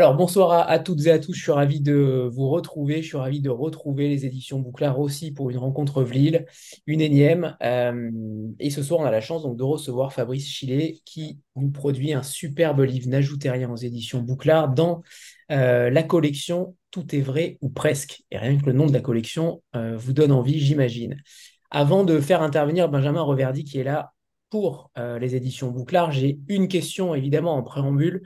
Alors, bonsoir à, toutes et à tous. Je suis ravi de vous retrouver. Je suis ravi de retrouver les éditions Bouclard aussi pour une rencontre Vlil, une énième. Euh, et ce soir, on a la chance donc de recevoir Fabrice Chillet qui nous produit un superbe livre, N'ajoutez rien aux éditions Bouclard, dans euh, la collection Tout est vrai ou presque. Et rien que le nom de la collection euh, vous donne envie, j'imagine. Avant de faire intervenir Benjamin Reverdy qui est là pour les éditions Bouclard, j'ai une question évidemment en préambule.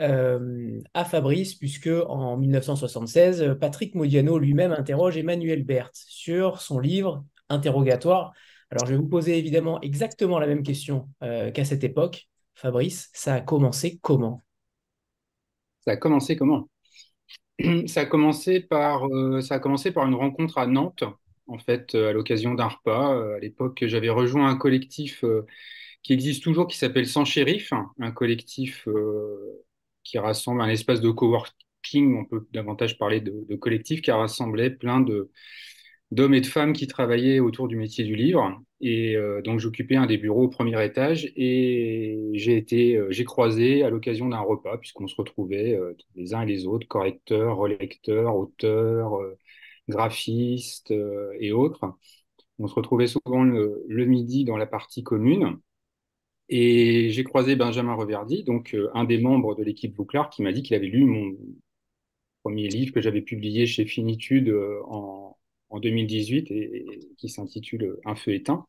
Euh, à Fabrice, puisque en 1976, Patrick Modiano lui-même interroge Emmanuel Berthe sur son livre Interrogatoire. Alors, je vais vous poser évidemment exactement la même question euh, qu'à cette époque. Fabrice, ça a commencé comment? Ça a commencé comment? Ça a, commencé par, euh, ça a commencé par une rencontre à Nantes, en fait, à l'occasion d'un repas. À l'époque, j'avais rejoint un collectif qui existe toujours, qui s'appelle Sans Shérif, un collectif qui rassemble un espace de coworking, on peut davantage parler de, collectif, qui a rassemblé plein de d'hommes et de femmes qui travaillaient autour du métier du livre. Et euh, donc j'occupais un des bureaux au premier étage et j'ai été, euh, j'ai croisé à l'occasion d'un repas, puisqu'on se retrouvait euh, les uns et les autres, correcteurs, relecteurs, auteurs, graphistes et autres. On se retrouvait souvent le, midi dans la partie commune. Et j'ai croisé Benjamin Reverdy, donc euh, un des membres de l'équipe Bouclard, qui m'a dit qu'il avait lu mon premier livre que j'avais publié chez Finitude euh, en, en 2018 et, qui s'intitule Un feu éteint.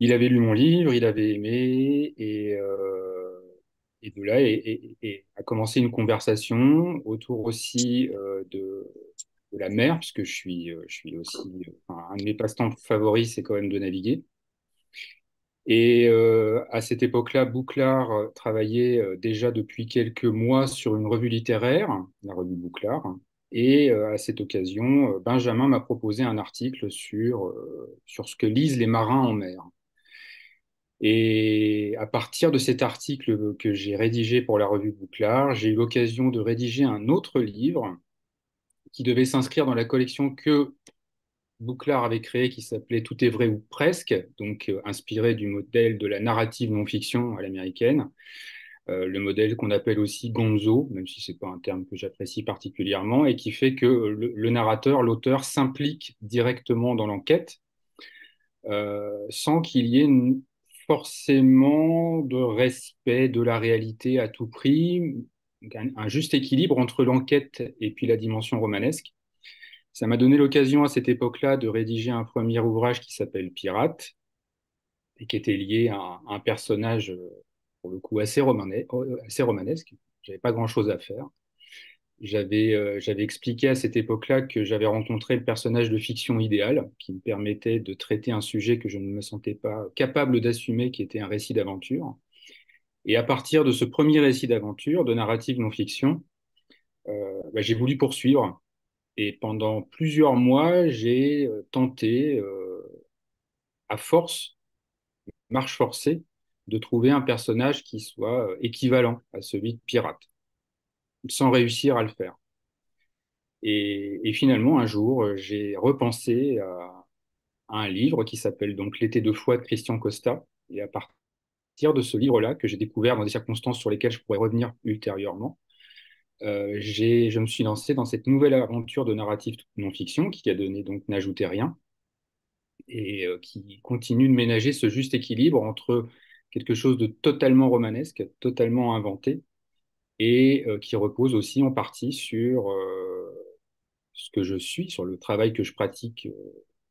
Il avait lu mon livre, il avait aimé et, euh, et de là et, et, a commencé une conversation autour aussi euh, de, la mer, puisque je suis, je suis aussi un de mes passe-temps favoris, c'est quand même de naviguer. Et euh, à cette époque-là, Bouclard euh, travaillait euh, déjà depuis quelques mois sur une revue littéraire, la revue Bouclard. Et à cette occasion, Benjamin m'a proposé un article sur, sur ce que lisent les marins en mer. Et à partir de cet article que j'ai rédigé pour la revue Bouclard, j'ai eu l'occasion de rédiger un autre livre qui devait s'inscrire dans la collection que Bouclard avait créé qui s'appelait Tout est vrai ou presque, donc euh, inspiré du modèle de la narrative non-fiction à l'américaine, euh, le modèle qu'on appelle aussi gonzo, même si c'est pas un terme que j'apprécie particulièrement, et qui fait que le, narrateur, l'auteur, s'implique directement dans l'enquête euh, sans qu'il y ait forcément de respect de la réalité à tout prix, un juste équilibre entre l'enquête et puis la dimension romanesque. Ça m'a donné l'occasion à cette époque-là de rédiger un premier ouvrage qui s'appelle Pirate et qui était lié à un, personnage, euh, pour le coup, assez, euh, assez romanesque. J'avais pas grand-chose à faire. J'avais euh, j'avais expliqué à cette époque-là que j'avais rencontré le personnage de fiction idéal qui me permettait de traiter un sujet que je ne me sentais pas capable d'assumer, qui était un récit d'aventure. Et à partir de ce premier récit d'aventure, de narrative non-fiction, bah, j'ai voulu poursuivre et pendant plusieurs mois, j'ai euh, tenté, euh, à force, marche forcée, de trouver un personnage qui soit euh, équivalent à celui de Pirate, sans réussir à le faire. Et, finalement, un jour, j'ai repensé à, un livre qui s'appelle donc L'été de foi de Christian Costa. Et à partir de ce livre-là, que j'ai découvert dans des circonstances sur lesquelles je pourrais revenir ultérieurement, euh, je me suis lancé dans cette nouvelle aventure de narrative non-fiction qui a donné donc N'ajoutez rien et euh, qui continue de ménager ce juste équilibre entre quelque chose de totalement romanesque, totalement inventé et euh, qui repose aussi en partie sur ce que je suis, sur le travail que je pratique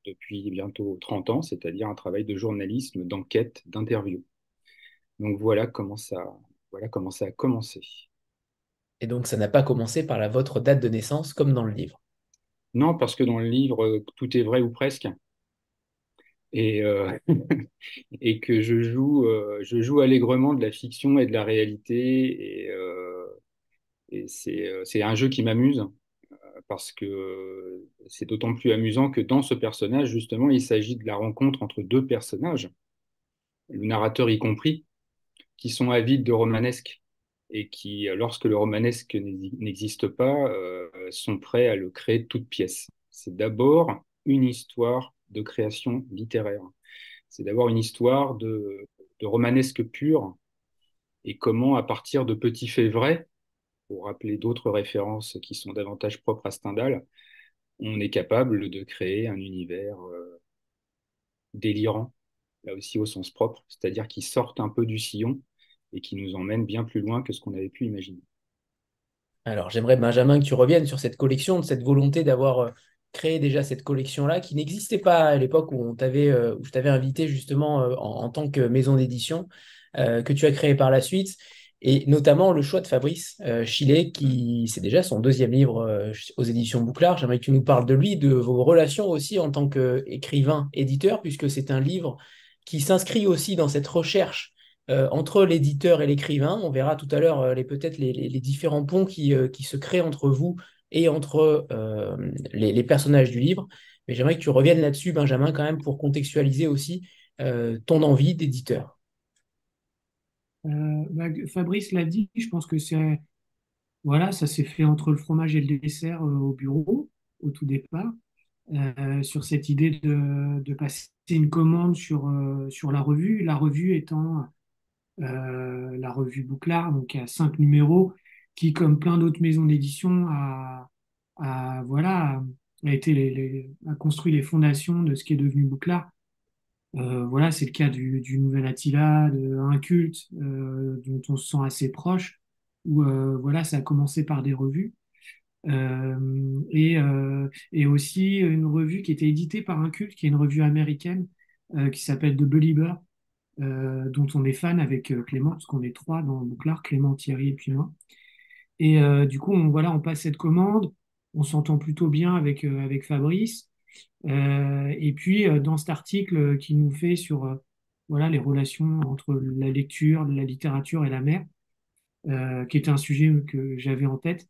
depuis bientôt 30 ans, c'est-à-dire un travail de journalisme, d'enquête, d'interview. Donc voilà comment ça, voilà comment ça a commencé. Et donc, ça n'a pas commencé par la votre date de naissance comme dans le livre. Non, parce que dans le livre, euh, tout est vrai ou presque. Et, euh, que je joue, euh, je joue allègrement de la fiction et de la réalité. Et, et c'est un jeu qui m'amuse parce que c'est d'autant plus amusant que dans ce personnage, justement, il s'agit de la rencontre entre deux personnages, le narrateur y compris, qui sont avides de romanesque et qui, lorsque le romanesque n'existe pas, euh, sont prêts à le créer de toutes pièces. C'est d'abord une histoire de création littéraire. C'est d'abord une histoire de, romanesque pur et comment, à partir de petits faits vrais, pour rappeler d'autres références qui sont davantage propres à Stendhal, on est capable de créer un univers euh, délirant, là aussi au sens propre, c'est-à-dire qui sortent un peu du sillon et qui nous emmène bien plus loin que ce qu'on avait pu imaginer. Alors, j'aimerais, Benjamin, que tu reviennes sur cette collection, de cette volonté d'avoir euh, créé déjà cette collection-là, qui n'existait pas à l'époque où, euh, où je t'avais invité justement euh, en, tant que maison d'édition, que tu as créé par la suite, et notamment le choix de Fabrice Chillet, qui c'est déjà son deuxième livre aux éditions Bouclard. J'aimerais que tu nous parles de lui, de vos relations aussi en tant qu'écrivain, éditeur, puisque c'est un livre qui s'inscrit aussi dans cette recherche euh, entre l'éditeur et l'écrivain. On verra tout à l'heure euh, les, peut-être les, différents ponts qui, euh, qui, se créent entre vous et entre les, personnages du livre. Mais j'aimerais que tu reviennes là-dessus, Benjamin, quand même, pour contextualiser aussi ton envie d'éditeur. Bah, Fabrice l'a dit, je pense que c'est voilà, ça s'est fait entre le fromage et le dessert au bureau au tout départ, sur cette idée de, passer une commande sur, sur la revue, la revue étant euh, la revue Bouclard, donc il y a cinq numéros, qui, comme plein d'autres maisons d'édition, a, voilà, a, été les, a construit les fondations de ce qui est devenu Bouclard. Euh, voilà, c'est le cas du, Nouvel Attila, de Un culte, euh, dont on se sent assez proche, où voilà, ça a commencé par des revues. et, et aussi une revue qui était éditée par un culte, qui est une revue américaine, qui s'appelle The Belieber, euh, dont on est fan avec euh, Clément, parce qu'on est trois dans Bouclard, Clément, Thierry et puis moi. Et euh, du coup, on, voilà, on passe cette commande, on s'entend plutôt bien avec, avec Fabrice. et puis, dans cet article qui nous fait sur voilà, les relations entre la lecture, la littérature et la mer, qui était un sujet que j'avais en tête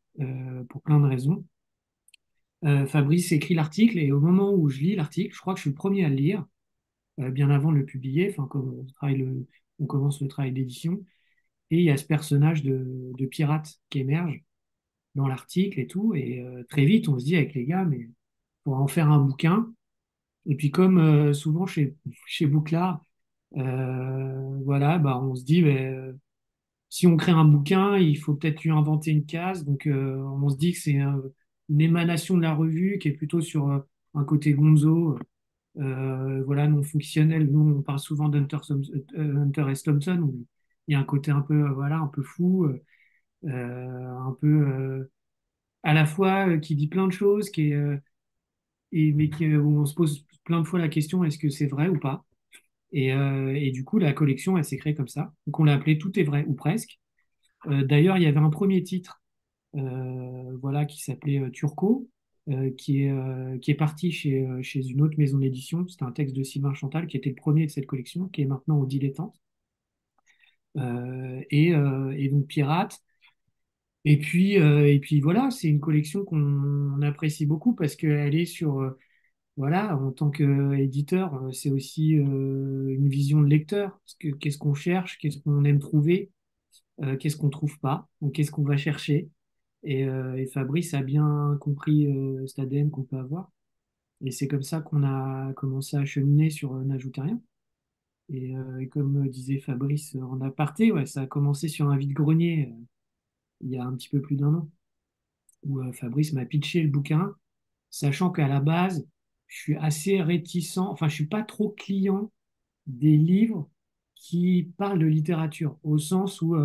pour plein de raisons. Fabrice écrit l'article et au moment où je lis l'article, je crois que je suis le premier à le lire, bien avant de le publier, enfin, comme on, on commence le travail d'édition. Et il y a ce personnage de, pirate qui émerge dans l'article et tout. Et euh, très vite, on se dit avec les gars, mais pour en faire un bouquin. Et puis, comme euh, souvent chez, chez Bouclard, voilà, bah, on se dit, si on crée un bouquin, il faut peut-être lui inventer une case. Donc, on se dit que c'est une émanation de la revue qui est plutôt sur un côté gonzo, euh, voilà, non fonctionnel. Nous, on parle souvent d'Hunter euh, Hunter S. Thompson, il y a un côté un peu, euh, voilà, un peu fou, un peu à la fois qui dit plein de choses, qui est, mais qui, on se pose plein de fois la question est-ce que c'est vrai ou pas? Et, et, du coup, la collection, elle s'est créée comme ça. Donc, on l'a appelé Tout est vrai ou presque. D'ailleurs, il y avait un premier titre voilà, qui s'appelait Turco, euh, qui, est, euh, qui est parti chez, euh, chez une autre maison d'édition. C'était un texte de Sylvain Chantal qui était le premier de cette collection, qui est maintenant au Dilettante. Et, et, donc Pirate. Et puis, et puis voilà, c'est une collection qu'on apprécie beaucoup parce qu'elle est sur, voilà, en tant qu'éditeur, c'est aussi une vision de lecteur. Qu'est-ce qu'on cherche, qu'est-ce qu'on aime trouver, qu'est-ce qu'on trouve pas, qu'est-ce qu'on va chercher? Euh, et, Fabrice a bien compris euh, cet ADN qu'on peut avoir. Et c'est comme ça qu'on a commencé à cheminer sur euh, N'ajoutez rien. Et, comme disait Fabrice en aparté, ouais, ça a commencé sur un vide-grenier il y a un petit peu plus d'un an, où Fabrice m'a pitché le bouquin, sachant qu'à la base, je suis assez réticent, enfin, je suis pas trop client des livres qui parlent de littérature, au sens où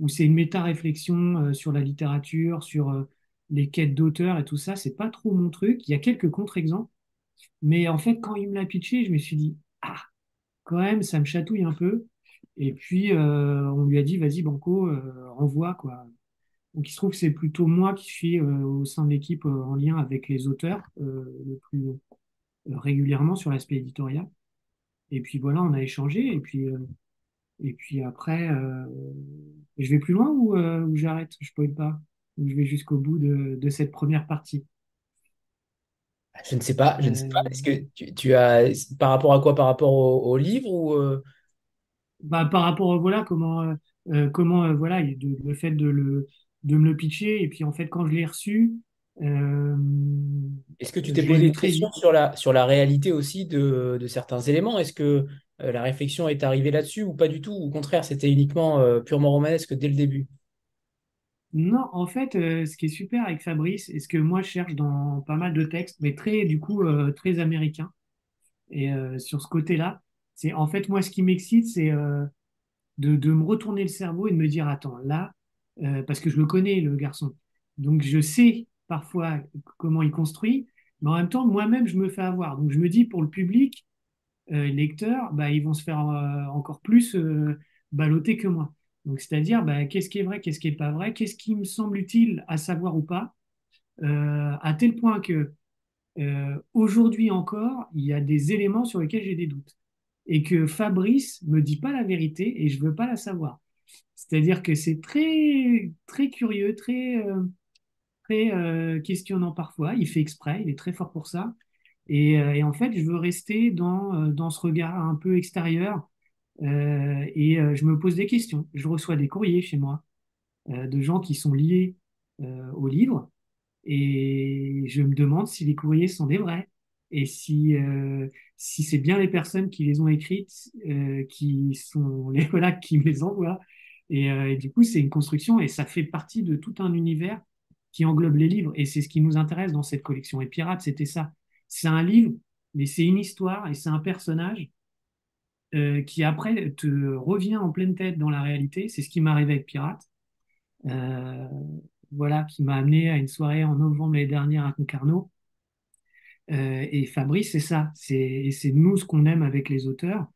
où c'est une méta-réflexion euh, sur la littérature, sur euh, les quêtes d'auteur et tout ça. C'est pas trop mon truc. Il y a quelques contre-exemples. Mais en fait, quand il me l'a pitché, je me suis dit, ah, quand même, ça me chatouille un peu. Et puis, euh, on lui a dit, vas-y, Banco, renvoie, quoi. Donc, il se trouve que c'est plutôt moi qui suis au sein de l'équipe en lien avec les auteurs le plus régulièrement sur l'aspect éditorial. Et puis voilà, on a échangé. Et puis, et puis après, euh, je vais plus loin ou, euh, j'arrête Je ne pas? Ou je vais jusqu'au bout de, cette première partie? Je ne sais pas, je ne sais pas. Est-ce que tu, as par rapport à quoi? Par rapport au, livre ou euh? bah, par rapport voilà comment comment voilà le fait de le de me le pitcher. Et puis en fait quand je l'ai reçu est-ce que tu t'es posé des questions sur la, sur la réalité aussi de, de certains éléments? Est-ce que euh, la réflexion est arrivée là-dessus ou pas du tout? Au contraire, c'était uniquement euh, purement romanesque dès le début? Non, en fait, euh, ce qui est super avec Fabrice, et ce que moi je cherche dans pas mal de textes, mais très, du coup, très américain, et sur ce côté-là, c'est en fait, moi, ce qui m'excite, c'est de, de me retourner le cerveau et de me dire, attends, là, parce que je le connais, le garçon, donc je sais parfois comment il construit, mais en même temps, moi-même, je me fais avoir. Donc je me dis, pour le public, lecteurs, bah, ils vont se faire euh, encore plus euh, balloter que moi. Donc, c'est-à-dire, bah, qu'est-ce qui est vrai, qu'est-ce qui est pas vrai, qu'est-ce qui me semble utile à savoir ou pas, euh, à tel point que euh, aujourd'hui encore, il y a des éléments sur lesquels j'ai des doutes. Et que Fabrice me dit pas la vérité et je veux pas la savoir. C'est-à-dire que c'est très, très curieux, très, euh, très euh, questionnant parfois. Il fait exprès, il est très fort pour ça. Et, euh, et en fait, je veux rester dans, euh, dans ce regard un peu extérieur euh, et je me pose des questions. Je reçois des courriers chez moi de gens qui sont liés euh, au livre et je me demande si les courriers sont des vrais et si, si c'est bien les personnes qui les ont écrites qui sont les voilà qui me les envoient. Et, et du coup, c'est une construction et ça fait partie de tout un univers qui englobe les livres. Et c'est ce qui nous intéresse dans cette collection. Et Pirate, c'était ça. C'est un livre, mais c'est une histoire et c'est un personnage euh, qui après te revient en pleine tête dans la réalité. C'est ce qui m'est arrivé avec Pirate. Euh, voilà, qui m'a amené à une soirée en novembre l'année dernière à Concarneau. Euh, et Fabrice, c'est ça. C'est, c'est nous ce qu'on aime avec les auteurs.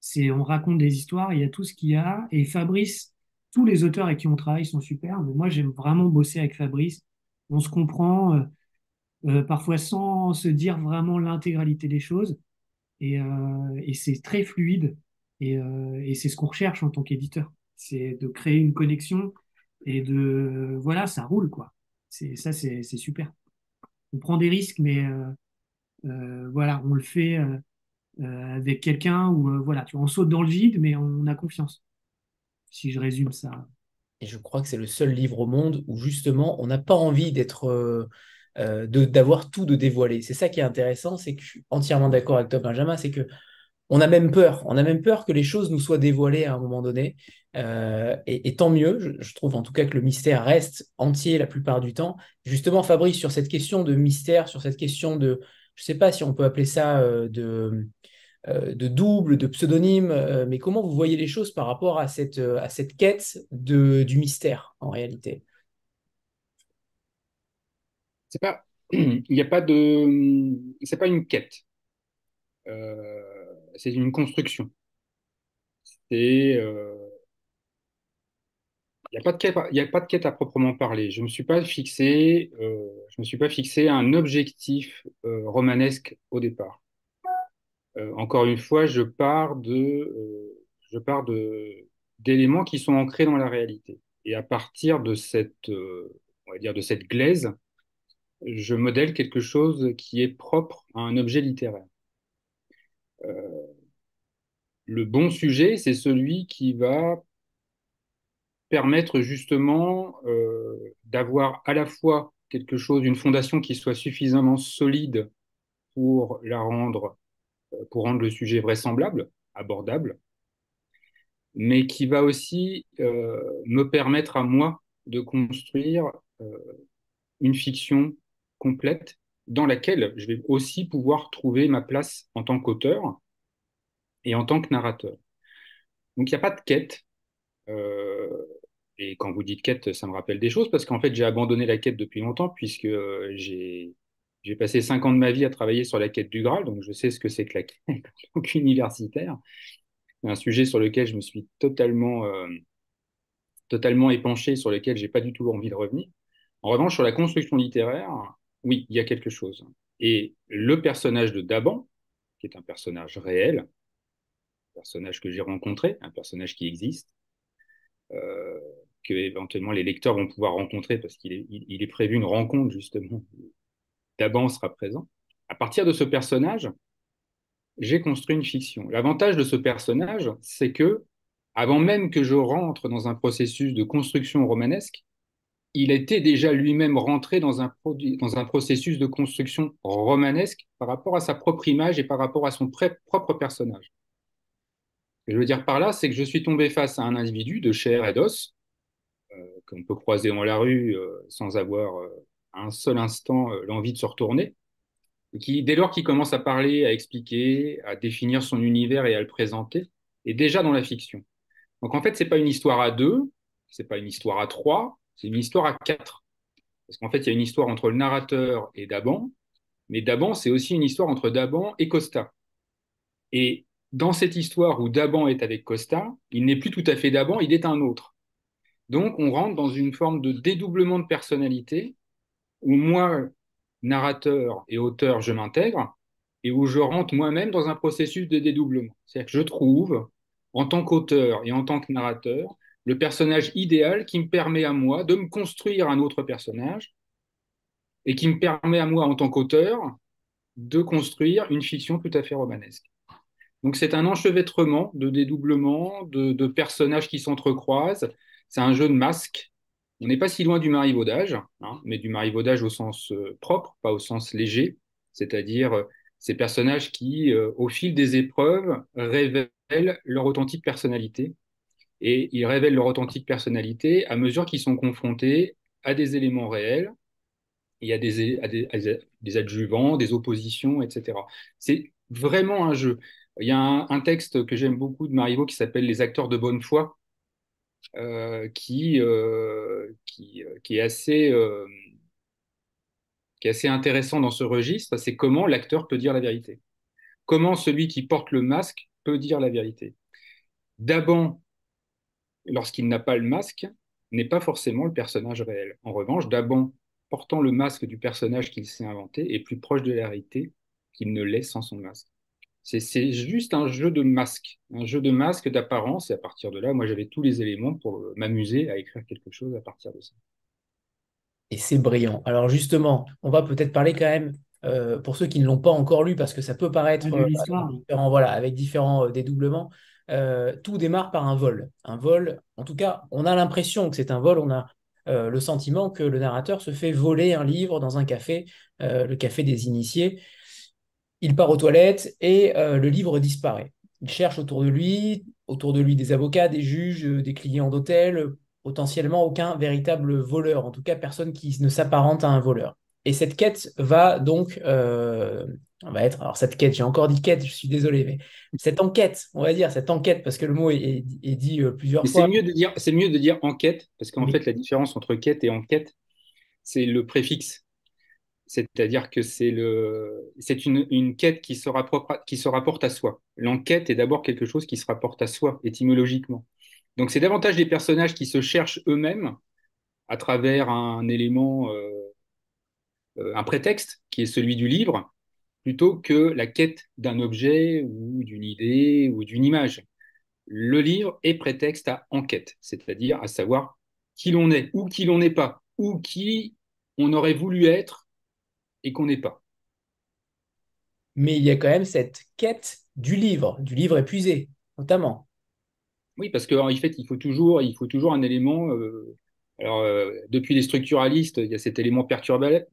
C'est on raconte des histoires, il y a tout ce qu'il y a. Et Fabrice, tous les auteurs avec qui on travaille sont super. Mais moi, j'aime vraiment bosser avec Fabrice. On se comprend, euh, parfois sans se dire vraiment l'intégralité des choses. Et, euh, c'est très fluide. Et, euh, et c'est ce qu'on recherche en tant qu'éditeur. C'est de créer une connexion et de, voilà, ça roule, quoi. Ça, c'est, super. On prend des risques, mais voilà, on le fait avec quelqu'un où, voilà, tu saute dans le vide, mais on a confiance. Si je résume ça. Et je crois que c'est le seul livre au monde où justement on n'a pas envie d'être, euh, d'avoir tout de dévoilé. C'est ça qui est intéressant, c'est que je suis entièrement d'accord avec toi, Benjamin, c'est que on a même peur, on a même peur que les choses nous soient dévoilées à un moment donné. Euh, et, tant mieux, je, trouve en tout cas que le mystère reste entier la plupart du temps. Justement, Fabrice, sur cette question de mystère, sur cette question de, je sais pas si on peut appeler ça euh, de de double, de pseudonyme, mais comment vous voyez les choses par rapport à cette, à cette quête de, du mystère en réalité? C'est pas, il a pas de, c'est pas une quête. Euh, c'est une construction. C'est, euh, il n'y a pas de quête, il y a pas de quête à proprement parler. Je me suis pas fixé, euh, je me suis pas fixé un objectif romanesque au départ. Encore une fois, je pars de, je pars de d'éléments qui sont ancrés dans la réalité. Et à partir de cette, on va dire de cette glaise, je modèle quelque chose qui est propre à un objet littéraire. Euh, le bon sujet, c'est celui qui va permettre justement euh, d'avoir à la fois quelque chose, une fondation qui soit suffisamment solide pour la rendre, euh, pour rendre le sujet vraisemblable, abordable, mais qui va aussi me permettre à moi de construire une fiction complète dans laquelle je vais aussi pouvoir trouver ma place en tant qu'auteur et en tant que narrateur. Donc il n'y a pas de quête. Euh, et quand vous dites quête, ça me rappelle des choses parce qu'en fait j'ai abandonné la quête depuis longtemps puisque euh, j'ai j'ai passé cinq ans de ma vie à travailler sur la quête du Graal, donc je sais ce que c'est que la quête en tant qu'universitaire. Un sujet sur lequel je me suis totalement euh, totalement épanché, sur lequel j'ai pas du tout envie de revenir. En revanche, sur la construction littéraire, oui, il y a quelque chose. Et le personnage de Daban, qui est un personnage réel, un personnage que j'ai rencontré, un personnage qui existe, euh, que éventuellement les lecteurs vont pouvoir rencontrer parce qu'il est, il, il est prévu une rencontre justement. Daban sera présent. À partir de ce personnage, j'ai construit une fiction. L'avantage de ce personnage, c'est que avant même que je rentre dans un processus de construction romanesque, il était déjà lui-même rentré dans un, dans un processus de construction romanesque par rapport à sa propre image et par rapport à son propre personnage. Ce je veux dire par là, c'est que je suis tombé face à un individu de chair et d'os qu'on peut croiser dans la rue sans avoir un seul instant l'envie de se retourner. Et qui, dès lors qu'il commence à parler, à expliquer, à définir son univers et à le présenter, est déjà dans la fiction. Donc en fait, c'est pas une histoire à deux, c'est pas une histoire à trois, c'est une histoire à quatre. Parce qu'en fait, il y a une histoire entre le narrateur et Daban, mais Daban, c'est aussi une histoire entre Daban et Costa. Et dans cette histoire où Daban est avec Costa, il n'est plus tout à fait Daban, il est un autre. Donc, on rentre dans une forme de dédoublement de personnalité où moi, narrateur et auteur, je m'intègre et où je rentre moi-même dans un processus de dédoublement. C'est-à-dire que je trouve, en tant qu'auteur et en tant que narrateur, le personnage idéal qui me permet à moi de me construire un autre personnage et qui me permet à moi, en tant qu'auteur, de construire une fiction tout à fait romanesque. Donc c'est un enchevêtrement de dédoublement, de, personnages qui s'entrecroisent. C'est un jeu de masques. On n'est pas si loin du marivaudage, hein, mais du marivaudage au sens euh, propre, pas au sens léger, c'est-à-dire euh, ces personnages qui, euh, au fil des épreuves, révèlent leur authentique personnalité. Et ils révèlent leur authentique personnalité à mesure qu'ils sont confrontés à des éléments réels, y a des, des, adjuvants, des oppositions, etc. C'est vraiment un jeu. Il y a un, texte que j'aime beaucoup de Marivaux qui s'appelle Les acteurs de bonne foi, euh, qui, euh, est assez, euh, qui est assez intéressant dans ce registre. C'est comment l'acteur peut dire la vérité. Comment celui qui porte le masque peut dire la vérité. D'abord, lorsqu'il n'a pas le masque, n'est pas forcément le personnage réel. En revanche, Daban, portant le masque du personnage qu'il s'est inventé, est plus proche de la réalité qu'il ne l'est sans son masque. C'est juste un jeu de masque, un jeu de masque d'apparence, et à partir de là, moi j'avais tous les éléments pour m'amuser à écrire quelque chose à partir de ça. Et c'est brillant. Alors justement, on va peut-être parler quand même, euh, pour ceux qui ne l'ont pas encore lu, parce que ça peut paraître euh, voilà, avec différents euh, dédoublements, tout démarre par un vol. Un vol, en tout cas, on a l'impression que c'est un vol, on a le sentiment que le narrateur se fait voler un livre dans un café, le café des initiés. Il part aux toilettes et euh, le livre disparaît. Il cherche autour de lui, autour de lui des avocats, des juges, euh, des clients d'hôtel, potentiellement aucun véritable voleur, en tout cas personne qui ne s'apparente à un voleur. Et cette quête va donc, euh, va être, alors cette quête, j'ai encore dit quête, je suis désolé, mais cette enquête, on va dire, cette enquête, parce que le mot est, dit plusieurs fois. C'est mieux de dire, c'est mieux de dire enquête, parce qu'en fait, la différence entre quête et enquête, c'est le préfixe. C'est-à-dire que c'est le, c'est une, une, quête qui se, rapporte, qui se rapporte à soi. L'enquête est d'abord quelque chose qui se rapporte à soi, étymologiquement. Donc c'est davantage des personnages qui se cherchent eux-mêmes à travers un élément, euh, euh, un prétexte qui est celui du livre, plutôt que la quête d'un objet ou d'une idée ou d'une image. Le livre est prétexte à enquête, c'est-à-dire à savoir qui l'on est ou qui l'on n'est pas, ou qui on aurait voulu être et qu'on n'est pas. Mais il y a quand même cette quête du livre, du livre épuisé, notamment. Oui, parce qu'en fait, il faut toujours, il faut toujours un élément. Euh, alors, euh, depuis les structuralistes, il y a cet élément perturbateur.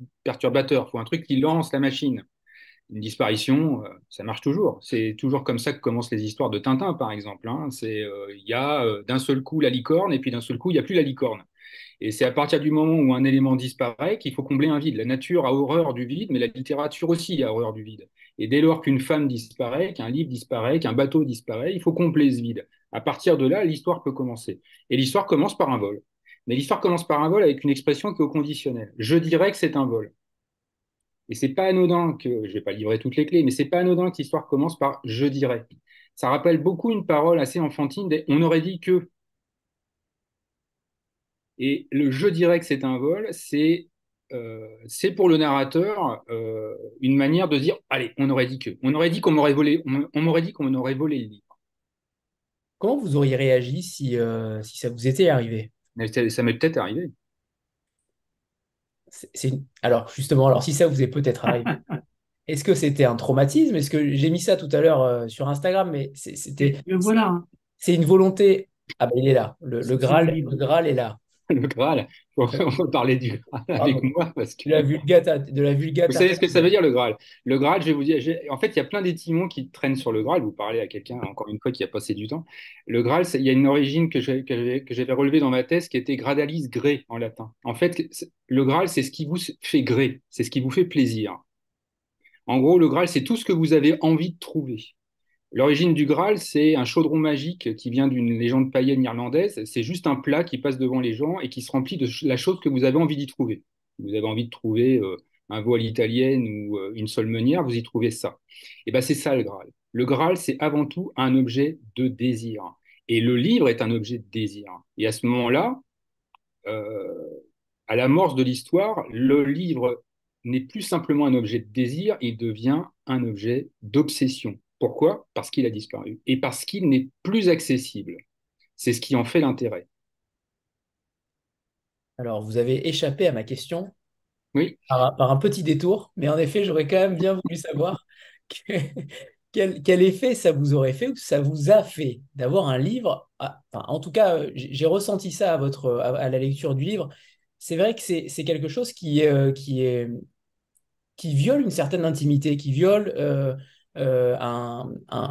Il faut un truc qui lance la machine. Une disparition, euh, ça marche toujours. C'est toujours comme ça que commencent les histoires de Tintin, par exemple. Hein. C'est, il y a d'un seul coup la licorne, et puis d'un seul coup, il n'y a plus la licorne. Et c'est à partir du moment où un élément disparaît qu'il faut combler un vide. La nature a horreur du vide, mais la littérature aussi a horreur du vide. Et dès lors qu'une femme disparaît, qu'un livre disparaît, qu'un bateau disparaît, il faut combler ce vide. À partir de là, l'histoire peut commencer. Et l'histoire commence par un vol. Mais l'histoire commence par un vol avec une expression qui est au conditionnel. Je dirais que c'est un vol. Et c'est pas anodin que, je vais pas livrer toutes les clés, mais c'est pas anodin que l'histoire commence par je dirais. Ça rappelle beaucoup une parole assez enfantine des on aurait dit que. Et le je dirais que c'est un vol, c'est euh, c'est pour le narrateur euh, une manière de dire allez, on aurait dit que, on aurait dit qu'on m'aurait volé, on, m'aurait dit qu'on aurait volé le livre. Comment vous auriez réagi si, euh, si ça vous était arrivé? Ça m'est peut-être arrivé. C'est, Alors justement, alors si ça vous est peut-être arrivé, est-ce que c'était un traumatisme? Est-ce que j'ai mis ça tout à l'heure sur Instagram, mais c'était. Voilà. C'est une volonté. Ah ben il est là. Le, Graal, le Graal est là le Graal. On peut parler du Graal avec moi parce que. De la vulgata. De la vulgata. Vous savez ce que ça veut dire le Graal? Le Graal, je vais vous dire, en fait, il y a plein d'étimons qui traînent sur le Graal. Vous parlez à quelqu'un, encore une fois, qui a passé du temps. Le Graal, il y a une origine que j'avais relevée dans ma thèse qui était gradalis gré en latin. En fait, le Graal, c'est ce qui vous fait gré, c'est ce qui vous fait plaisir. En gros, le Graal, c'est tout ce que vous avez envie de trouver. L'origine du Graal, c'est un chaudron magique qui vient d'une légende païenne irlandaise. C'est juste un plat qui passe devant les gens et qui se remplit de la chose que vous avez envie d'y trouver. Vous avez envie de trouver euh, un veau à l'italienne ou euh, une solmenière, vous y trouvez ça. Et ben c'est ça le Graal. Le Graal, c'est avant tout un objet de désir. Et le livre est un objet de désir. Et à ce moment-là, euh, à l'amorce de l'histoire, le livre n'est plus simplement un objet de désir, il devient un objet d'obsession. Pourquoi? Parce qu'il a disparu et parce qu'il n'est plus accessible. C'est ce qui en fait l'intérêt. Alors, vous avez échappé à ma question oui. par, un petit détour, mais en effet, j'aurais quand même bien voulu savoir quel, effet ça vous aurait fait ou ça vous a fait d'avoir un livre. en tout cas, j'ai ressenti ça à, votre, à, la lecture du livre. C'est vrai que c'est quelque chose qui, euh, qui, est, qui viole une certaine intimité, qui viole euh, euh,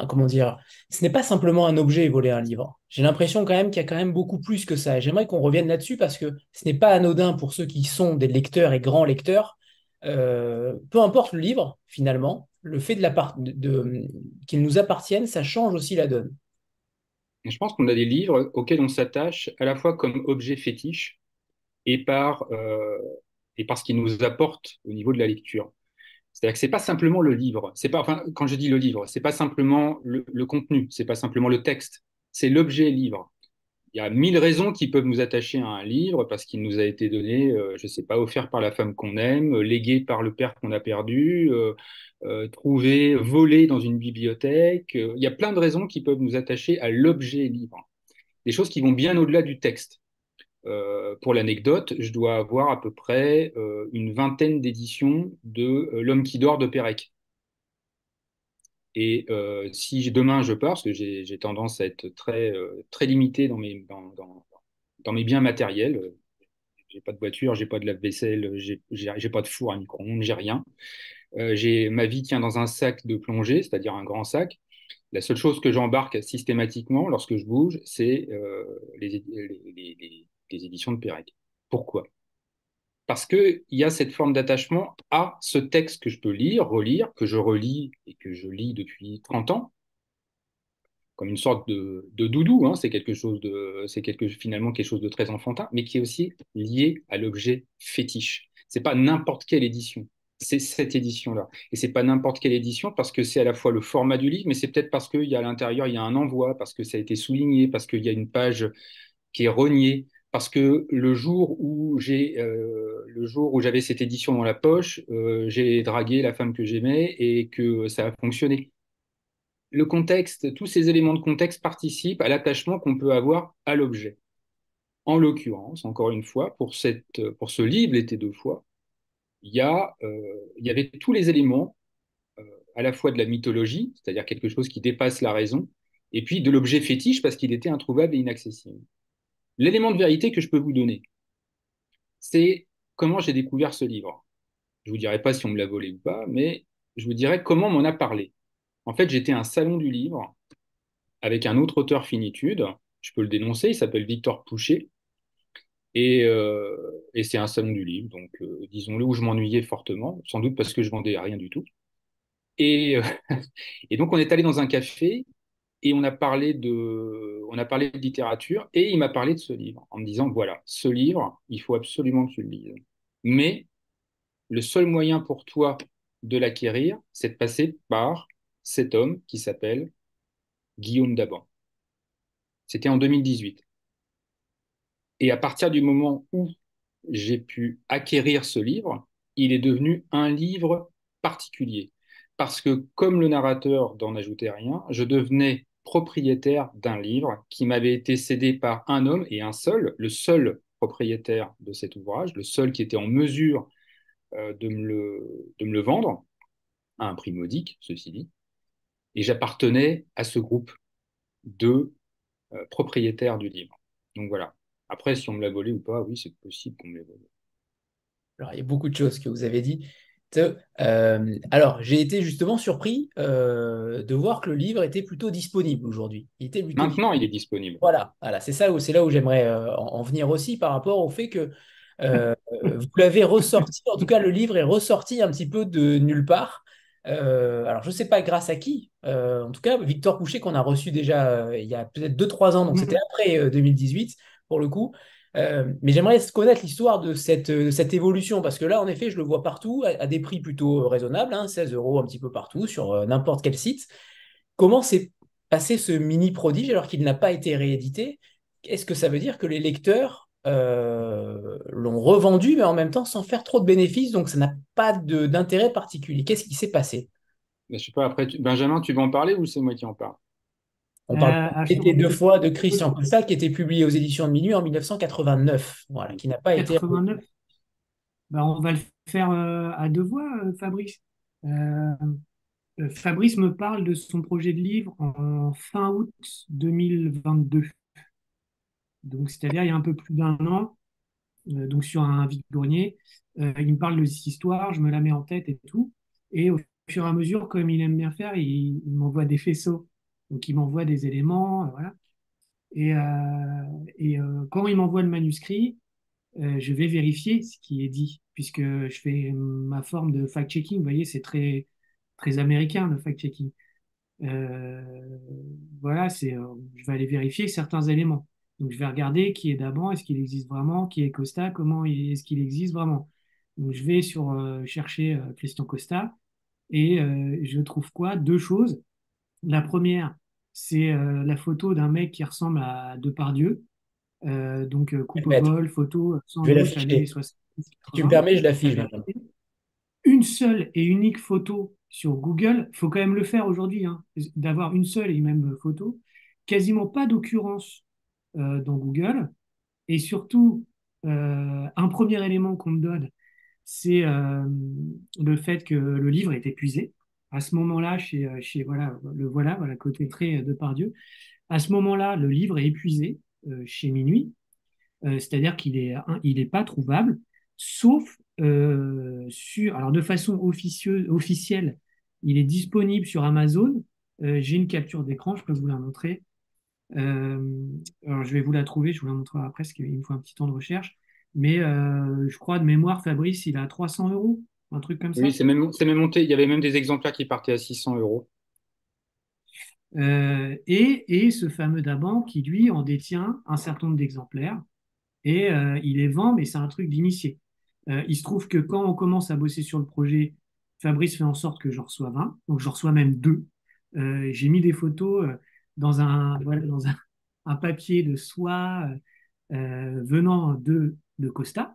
comment dire, ce n'est pas simplement un objet voler un livre. J'ai l'impression quand même qu'il y a quand même beaucoup plus que ça. J'aimerais qu'on revienne là-dessus parce que ce n'est pas anodin pour ceux qui sont des lecteurs et grands lecteurs. Euh, peu importe le livre, finalement, le fait de, de qu'il nous appartienne, ça change aussi la donne. je pense qu'on a des livres auxquels on s'attache à la fois comme objet fétiche et par, euh, et par ce qu'ils nous apportent au niveau de la lecture. C'est-à-dire que c'est pas simplement le livre. C'est pas, quand je dis le livre, c'est pas simplement le, le contenu, c'est pas simplement le texte, c'est l'objet livre. Il y a mille raisons qui peuvent nous attacher à un livre parce qu'il nous a été donné, euh, je sais pas, offert par la femme qu'on aime, légué par le père qu'on a perdu, euh, euh, trouvé, volé dans une bibliothèque. Il y a plein de raisons qui peuvent nous attacher à l'objet livre. Des choses qui vont bien au-delà du texte. Euh, pour l'anecdote, je dois avoir à peu près euh, une vingtaine d'éditions de euh, L'homme qui dort de Pérec. Et si demain je pars, parce que j'ai tendance à être très, très limité dans mes, dans, mes biens matériels, j'ai pas de voiture, j'ai pas de lave-vaisselle, j'ai pas de four à micro-ondes, j'ai rien. ma vie tient dans un sac de plongée, c'est-à-dire un grand sac. La seule chose que j'embarque systématiquement lorsque je bouge, c'est les, des éditions de Pérec. Pourquoi? Parce qu'il y a cette forme d'attachement à ce texte que je peux lire, relire, que je relis et que je lis depuis 30 ans, comme une sorte de, doudou. Hein. c'est quelque chose de, c'est quelque, finalement quelque chose de très enfantin, mais qui est aussi lié à l'objet fétiche. C'est pas n'importe quelle édition. C'est cette édition-là. Et c'est pas n'importe quelle édition parce que c'est à la fois le format du livre, mais c'est peut-être parce qu'il y a à l'intérieur, il y a un envoi, parce que ça a été souligné, parce qu'il y a une page qui est reniée, parce que le jour où j'ai euh, le jour où j'avais cette édition dans la poche, euh, j'ai dragué la femme que j'aimais et que ça a fonctionné. Le contexte, tous ces éléments de contexte participent à l'attachement qu'on peut avoir à l'objet. En l'occurrence, encore une fois, pour, ce livre, l'été deux fois, il y, euh, il y avait tous les éléments, à la fois de la mythologie, c'est-à-dire quelque chose qui dépasse la raison, et puis de l'objet fétiche parce qu'il était introuvable et inaccessible. L'élément de vérité que je peux vous donner, c'est comment j'ai découvert ce livre. Je vous dirai pas si on me l'a volé ou pas, mais je vous dirai comment m'en a parlé. En fait, j'étais à un salon du livre avec un autre auteur finitude. Je peux le dénoncer, il s'appelle Victor Pouchet. Et, euh, c'est un salon du livre, donc euh, disons-le, où je m'ennuyais fortement, sans doute parce que je vendais rien du tout. Euh, et donc on est allé dans un café et on a parlé de, littérature et il m'a parlé de ce livre en me disant voilà, ce livre, il faut absolument que tu le lises. Mais le seul moyen pour toi de l'acquérir, c'est de passer par cet homme qui s'appelle Guillaume Daban. C'était en 2018. Et à partir du moment où j'ai pu acquérir ce livre, il est devenu un livre particulier. Parce que, comme le narrateur d'en ajouter rien, je devenais propriétaire d'un livre qui m'avait été cédé par un homme et un seul, le seul propriétaire de cet ouvrage, le seul qui était en mesure euh, de, me le, de me le vendre, à un prix modique, ceci dit. Et j'appartenais à ce groupe de euh, propriétaires du livre. Donc voilà. Après, si on me l'a volé ou pas, oui, c'est possible qu'on me l'ait volé. Alors, il y a beaucoup de choses que vous avez dit. Euh, alors, j'ai été justement surpris euh, de voir que le livre était plutôt disponible aujourd'hui. Il était plutôt Maintenant, il est disponible. Voilà, voilà, c'est ça où c'est là où j'aimerais euh, en, en venir aussi par rapport au fait que vous l'avez ressorti. En tout cas, le livre est ressorti un petit peu de nulle part. Alors, je ne sais pas grâce à qui. En tout cas, Victor Couchet, qu'on a reçu déjà il y a peut-être 2-3 ans, donc c'était après euh, 2018 pour le coup. Euh, mais j'aimerais connaître l'histoire de cette, évolution, parce que là, en effet, je le vois partout, à, des prix plutôt raisonnables, hein, 16 euros un petit peu partout, sur euh, n'importe quel site. Comment s'est passé ce mini prodige alors qu'il n'a pas été réédité? Est-ce que ça veut dire que les lecteurs euh, l'ont revendu, mais en même temps sans faire trop de bénéfices, donc ça n'a pas d'intérêt particulier? Qu'est-ce qui s'est passé? Mais je sais pas, après, Benjamin, tu veux en parler ou c'est moi qui en parle? On Euh, parle ah, Été deux fois de Christian Costa, qui était publié aux éditions de Minuit en 1989, voilà, qui n'a pas été... 89. Ben, on va le faire euh, à deux voix, euh, Fabrice. Euh, euh, Fabrice me parle de son projet de livre en fin août 2022. Donc, c'est-à-dire il y a un peu plus d'un an, euh, donc sur un vide-grenier. Euh, il me parle de cette histoire, je me la mets en tête et tout. Et au fur et à mesure, comme il aime bien faire, il, il m'envoie des faisceaux. Donc, il m'envoie des éléments, euh, voilà. Et, euh, euh, quand il m'envoie le manuscrit, je vais vérifier ce qui est dit, puisque je fais ma forme de fact-checking. Vous voyez, c'est très, très américain, le fact-checking. Voilà, c'est, je vais aller vérifier certains éléments. Donc, je vais regarder qui est d'abord, est-ce qu'il existe vraiment, qui est Costa, comment est-ce qu'il existe vraiment. Donc, je vais sur chercher Christian Costa et je trouve quoi? Deux choses. La première, c'est euh, la photo d'un mec qui ressemble à Depardieu. Euh, donc, euh, coupe au vol, photo sans Je vais louche, l'afficher. années 70, Si tu me 80. permets, je l'affiche. Une seule et unique photo sur Google, faut quand même le faire aujourd'hui, hein, d'avoir une seule et même photo. Quasiment pas d'occurrence euh, dans Google. Et surtout, euh, un premier élément qu'on me donne, c'est le fait que le livre est épuisé. À ce moment-là, chez, euh, chez voilà, le voilà, voilà, côté très de Pardieu. À ce moment-là, le livre est épuisé euh, chez Minuit. Euh, c'est-à-dire qu'il est, un, il pas trouvable, sauf euh, sur, alors de façon officieuse, officielle, il est disponible sur Amazon. Euh, j'ai une capture d'écran, je peux vous la montrer. Euh, alors je vais vous la trouver, je vous la montrerai après, parce qu'il me faut un petit temps de recherche. Mais euh, je crois de mémoire, Fabrice, il a 300 euros, un truc comme ça. Oui, c'est même, monté. Il y avait même des exemplaires qui partaient à 600 euros. Euh, et, et ce fameux Daban qui, lui, en détient un certain nombre d'exemplaires. Et euh, il les vend, mais c'est un truc d'initié. Euh, il se trouve que quand on commence à bosser sur le projet, Fabrice fait en sorte que j'en reçois 20, donc j'en reçois même deux. J'ai mis des photos dans un, voilà, dans un, un papier de soie venant de, de Costa,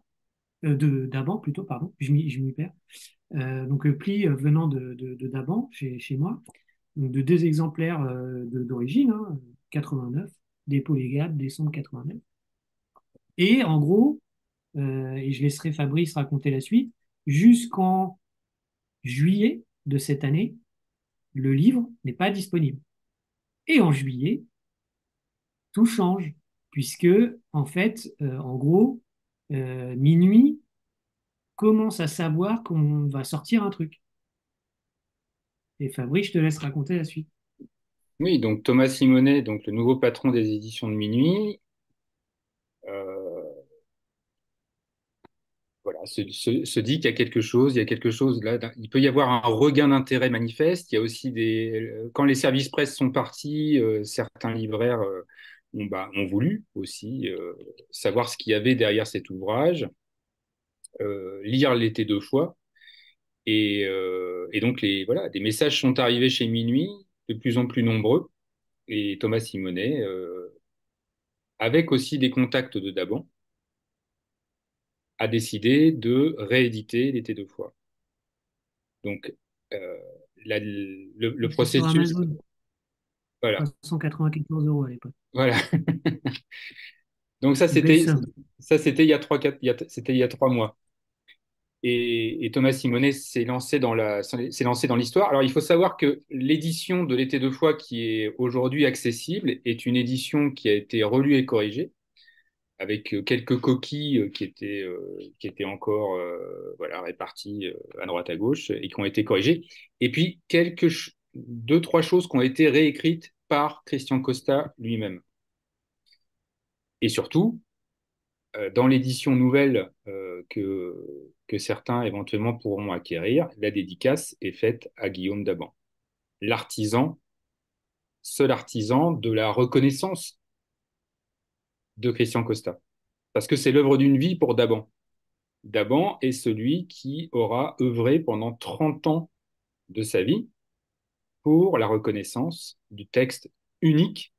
euh, de Daban plutôt, pardon, je m'y perds. Euh, donc le pli euh, venant de, Daban chez, moi, de deux exemplaires euh, d'origine, hein, 89, dépôt légal, décembre 89. Et en gros, euh, et je laisserai Fabrice raconter la suite, jusqu'en juillet de cette année, le livre n'est pas disponible. Et en juillet, tout change, puisque, en fait, euh, en gros, euh, minuit commence à savoir qu'on va sortir un truc. Et Fabrice, je te laisse raconter la suite. Oui, donc Thomas Simonet, donc le nouveau patron des éditions de Minuit, euh, voilà, se, dit qu'il y a quelque chose, il y a quelque chose il peut y avoir un regain d'intérêt manifeste. Il y a aussi des, quand les services presse sont partis, euh, certains libraires euh, ont, bah, ont voulu aussi euh, savoir ce qu'il y avait derrière cet ouvrage, euh, lire l'été deux fois. Et, euh, et donc les, voilà, des messages sont arrivés chez Minuit, de plus en plus nombreux. Et Thomas Simonet, euh, avec aussi des contacts de Daban, a décidé de rééditer l'été deux fois. Donc, euh, la- le, le processus, voilà, 394 euros à l'époque. voilà. Donc ça, c'était, ça, c'était il y a trois, quatre, il y a- c'était il y a trois mois. Et, et Thomas Simonet s'est lancé dans la, s'est lancé dans l'histoire. Alors, il faut savoir que l'édition de l'été deux fois qui est aujourd'hui accessible est une édition qui a été relue et corrigée. avec quelques coquilles qui étaient, qui étaient encore voilà, réparties à droite à gauche et qui ont été corrigées. Et puis quelques deux, trois choses qui ont été réécrites par Christian Costa lui-même. Et surtout, dans l'édition nouvelle que, que certains éventuellement pourront acquérir, la dédicace est faite à Guillaume Daban, l'artisan, seul artisan de la reconnaissance de Christian Costa. Parce que c'est l'œuvre d'une vie pour Daban. Daban est celui qui aura œuvré pendant 30 ans de sa vie pour la reconnaissance du texte unique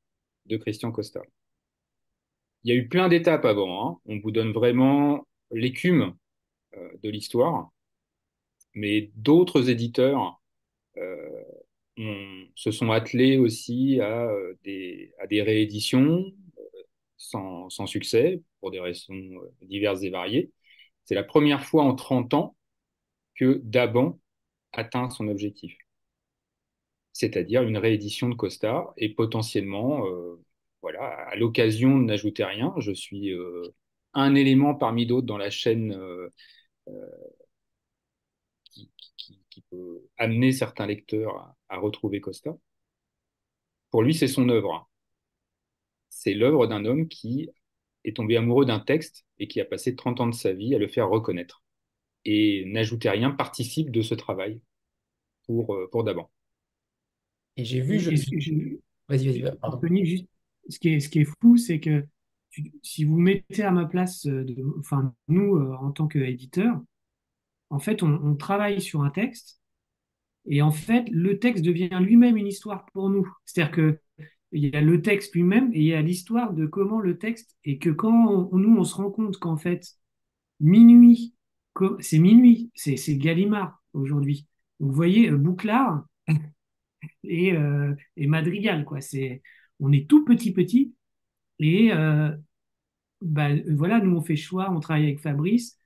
de Christian Costa. Il y a eu plein d'étapes avant. Hein. On vous donne vraiment l'écume euh, de l'histoire, mais d'autres éditeurs euh, se sont attelés aussi à, euh, des, rééditions, sans, succès, pour des raisons diverses et variées. C'est la première fois en 30 ans que Daban atteint son objectif, c'est-à-dire une réédition de Costa et potentiellement, euh, voilà, à l'occasion de n'ajouter rien, je suis euh, un élément parmi d'autres dans la chaîne qui, peut amener certains lecteurs à retrouver Costa. Pour lui, c'est son œuvre c'est l'œuvre d'un homme qui est tombé amoureux d'un texte et qui a passé 30 ans de sa vie à le faire reconnaître. Et n'ajouter rien participe de ce travail pour, euh, pour Daban. Et j'ai vu. Je... Vas-y, vas-y. Juste, ce, qui est, ce qui est fou, c'est que si vous mettez à ma place, euh, de, enfin, nous, euh, en tant qu'éditeur, en fait, on, on, travaille sur un texte et en fait, le texte devient lui-même une histoire pour nous. C'est-à-dire que il y a le texte lui-même et il y a l'histoire de comment le texte et que quand nous on se rend compte qu'en fait minuit c'est minuit c'est Gallimard aujourd'hui vous voyez euh, Bouclard et, euh, et Madrigal quoi c'est on est tout petit petit et euh, bah, voilà nous on fait choix on travaille avec Fabrice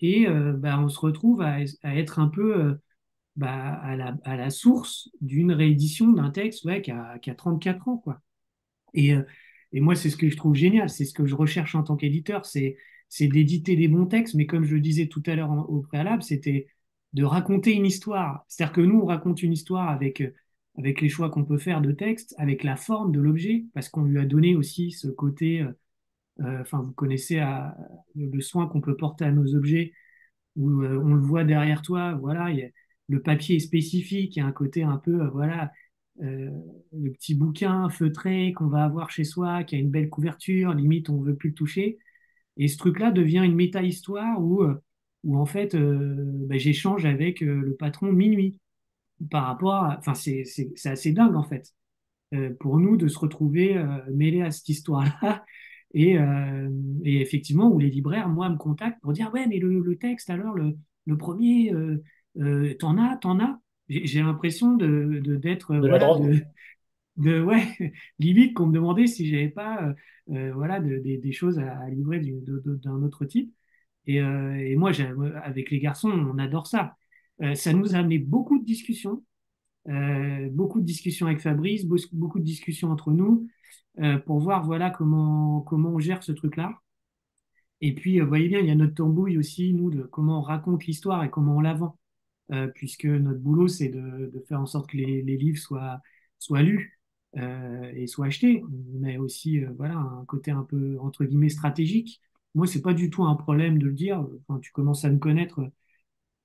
et bah, on se retrouve à, être un peu bah, à, la, source d'une réédition d'un texte ouais, qui, a, qui, a, 34 ans. Quoi. Et, euh, et moi, c'est ce que je trouve génial, c'est ce que je recherche en tant qu'éditeur, c'est, c'est d'éditer des bons textes, mais comme je le disais tout à l'heure au préalable, c'était de raconter une histoire. C'est-à-dire que nous, on raconte une histoire avec, avec les choix qu'on peut faire de texte, avec la forme de l'objet, parce qu'on lui a donné aussi ce côté, euh, euh, enfin, vous connaissez à, le soin qu'on peut porter à nos objets, où on le voit derrière toi, voilà, le papier est spécifique, il y a un côté un peu, euh, voilà, euh, le petit bouquin feutré qu'on va avoir chez soi, qui a une belle couverture, limite on veut plus le toucher. Et ce truc-là devient une méta-histoire où, euh, où en fait bah, j'échange avec le patron minuit par rapport à... Enfin, c'est assez dingue en fait pour nous de se retrouver mêlés à cette histoire-là. Et, et, effectivement, où les libraires, moi, me contactent pour dire Ouais, mais le, texte, alors, le, le premier, euh, t'en as, t'en as? J'ai l'impression de d'être de, voilà, de, ouais, limite qu'on me demandait si j'avais pas euh, euh, voilà des choses à, livrer d'un autre type. Et, et moi, avec les garçons, on adore ça. ça nous a amené beaucoup de discussions, beaucoup de discussions avec Fabrice, beaucoup de discussions entre nous pour voir voilà comment comment on gère ce truc-là. Et puis, vous voyez bien, il y a notre tambouille aussi, nous, de comment on raconte l'histoire et comment on la vend. Euh, puisque notre boulot, c'est de, faire en sorte que les, livres soient, soient lus euh, et soient achetés. On a aussi euh, voilà, un côté un peu, entre guillemets, stratégique. Moi, c'est pas du tout un problème de le dire. Tu commences à me connaître.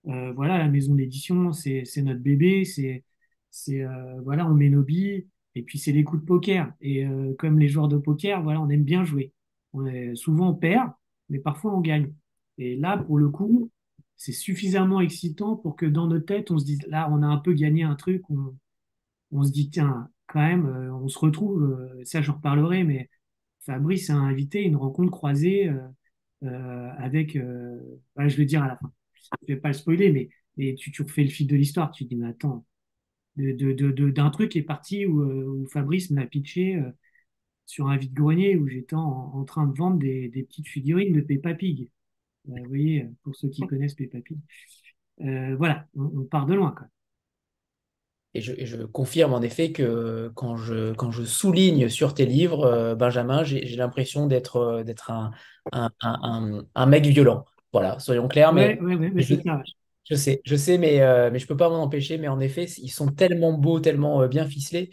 Euh, voilà, la maison d'édition, c'est notre bébé. C'est, c'est voilà, on met nos billes. Et puis, c'est les coups de poker. Et comme les joueurs de poker, voilà, on aime bien jouer. On est, souvent, on perd, mais parfois, on gagne. Et là, pour le coup, c'est suffisamment excitant pour que dans notre tête, on se dise, là, on a un peu gagné un truc, on, se dit, tiens, quand même, euh, on se retrouve, euh, ça j'en reparlerai, mais Fabrice a invité une rencontre croisée euh, avec, je vais dire à la fin, je vais pas le spoiler, mais, mais tu, tu refais le fil de l'histoire, tu dis, mais attends, d'un de, de, truc est parti où, où Fabrice m'a pitché sur un vide-grenier où j'étais en, train de vendre des, des petites figurines de Peppa Pig. Euh, vous voyez, pour ceux qui connaissent Peppa Pig. Euh, voilà, on, part de loin. Quoi. Et je, confirme en effet que quand je, quand je souligne sur tes livres, euh, Benjamin, j'ai l'impression d'être euh, un, un, un, un, mec violent. Voilà, soyons clairs. Mais, je, je, sais, je sais, mais, euh, mais je ne peux pas m'en empêcher. Mais en effet, ils sont tellement beaux, tellement bien ficelés.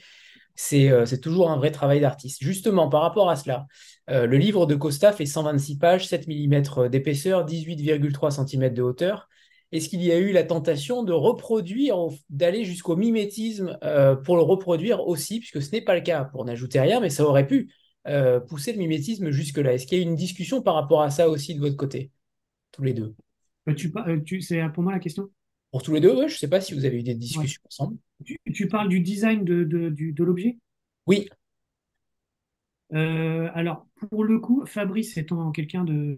C'est toujours un vrai travail d'artiste. Justement, par rapport à cela, le livre de Costa fait 126 pages, 7 mm d'épaisseur, 18,3 cm de hauteur. Est-ce qu'il y a eu la tentation de reproduire, d'aller jusqu'au mimétisme euh, pour le reproduire aussi, puisque ce n'est pas le cas pour n'ajouter rien, mais ça aurait pu euh, pousser le mimétisme jusque-là? Est-ce qu'il y a eu une discussion par rapport à ça aussi de votre côté, tous les deux? Euh, tu, tu, C'est pour moi la question? Pour tous les deux, je ne sais pas si vous avez eu des discussions ensemble. Tu, parles du design de, de, l'objet? Oui. alors, pour le coup, Fabrice étant quelqu'un de,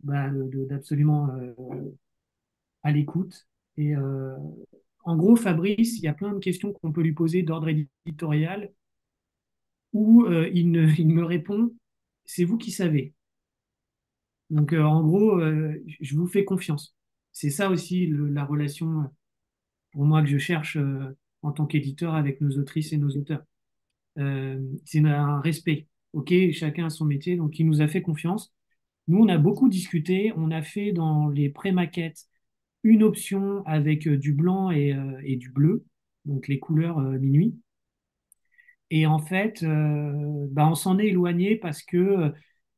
bah, d'absolument euh, à l'écoute. Et euh, en gros, Fabrice, il y a plein de questions qu'on peut lui poser d'ordre éditorial où euh, il, il, me répond c'est vous qui savez. Donc, en gros, je vous fais confiance. C'est ça aussi la relation pour moi que je cherche en tant qu'éditeur avec nos autrices et nos auteurs. c'est un respect. OK, chacun a son métier, donc il nous a fait confiance. Nous, on a beaucoup discuté. On a fait dans les pré-maquettes une option avec euh, du blanc euh, et, du bleu, donc les couleurs euh, minuit. Et en fait, bah, on s'en est éloigné parce que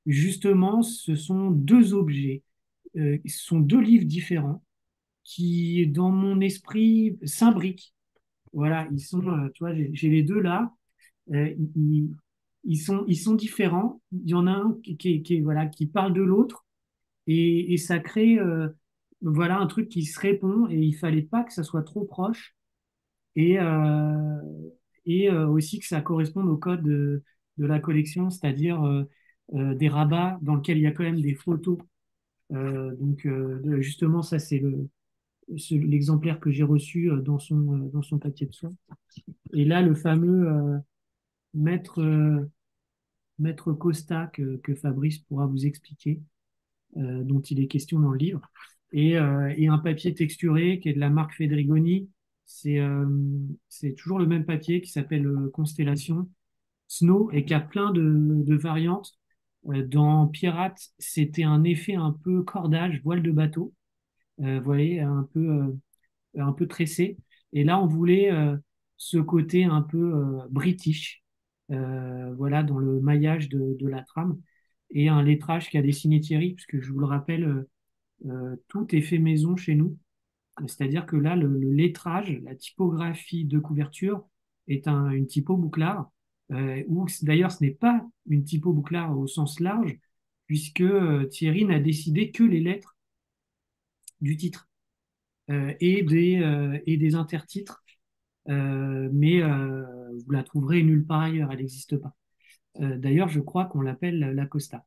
justement, ce sont deux objets, ce sont deux livres différents qui, dans mon esprit, s'imbriquent. Voilà, ils sont, tu vois, j'ai les deux là. Ils sont, ils sont différents. Il y en a un qui, qui, voilà, qui parle de l'autre et, ça crée euh, voilà, un truc qui se répond et il fallait pas que ça soit trop proche et, euh, et euh, aussi que ça corresponde au code de, la collection, c'est-à-dire des rabats dans lesquels il y a quand même des photos. donc justement, ça c'est le, l'exemplaire que j'ai reçu dans son, dans son papier de soin. Et là, le fameux Maître, euh, Maître Costa que, Fabrice pourra vous expliquer, euh, dont il est question dans le livre, et, euh, et, un papier texturé qui est de la marque Fedrigoni. C'est toujours le même papier qui s'appelle Constellation Snow et qui a plein de, de variantes. Dans Pirate, c'était un effet un peu cordage, voile de bateau, voyez, un peu, un peu tressé. Et là, on voulait ce côté un peu british, euh, voilà, dans le maillage de, la trame, et un lettrage qu'a dessiné Thierry, puisque je vous le rappelle, euh, euh, tout est fait maison chez nous. C'est-à-dire que là, le, lettrage, la typographie de couverture est un, une typo bouclard, ou d'ailleurs ce n'est pas une typo bouclard au sens large, puisque Thierry n'a décidé que les lettres du titre et, des, et des intertitres mais vous la trouverez nulle part ailleurs, elle n'existe pas. Euh, d'ailleurs, je crois qu'on l'appelle la Costa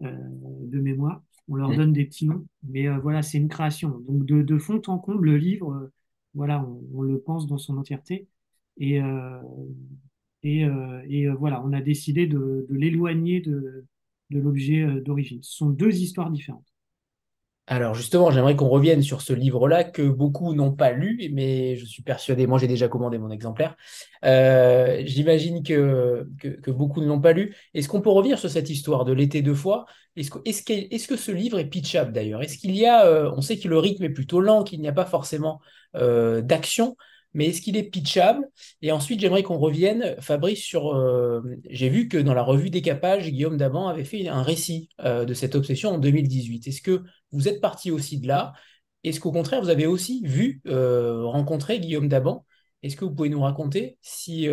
de mémoire. On leur donne des petits noms, mais voilà, c'est une création. Donc de, fond en comble, le livre, voilà, on, le pense dans son entièreté. Et, et, et voilà, on a décidé de, de l'éloigner de, de l'objet d'origine. Ce sont deux histoires différentes. Alors justement, j'aimerais qu'on revienne sur ce livre-là que beaucoup n'ont pas lu, mais je suis persuadé, moi j'ai déjà commandé mon exemplaire, euh, j'imagine que, beaucoup ne l'ont pas lu. Est-ce qu'on peut revenir sur cette histoire de l'été deux fois? Est-ce que, est que, est que, ce livre est pitchable d'ailleurs? Est-ce qu'il y a, euh, on sait que le rythme est plutôt lent, qu'il n'y a pas forcément euh, d'action, mais est-ce qu'il est pitchable? Et ensuite, j'aimerais qu'on revienne, Fabrice, sur. Euh, j'ai vu que dans la revue Décapage, Guillaume Daban avait fait un récit euh, de cette obsession en 2018. Est-ce que vous êtes parti aussi de là? Est-ce qu'au contraire, vous avez aussi vu, euh, rencontrer Guillaume Daban Est-ce que vous pouvez nous raconter, si,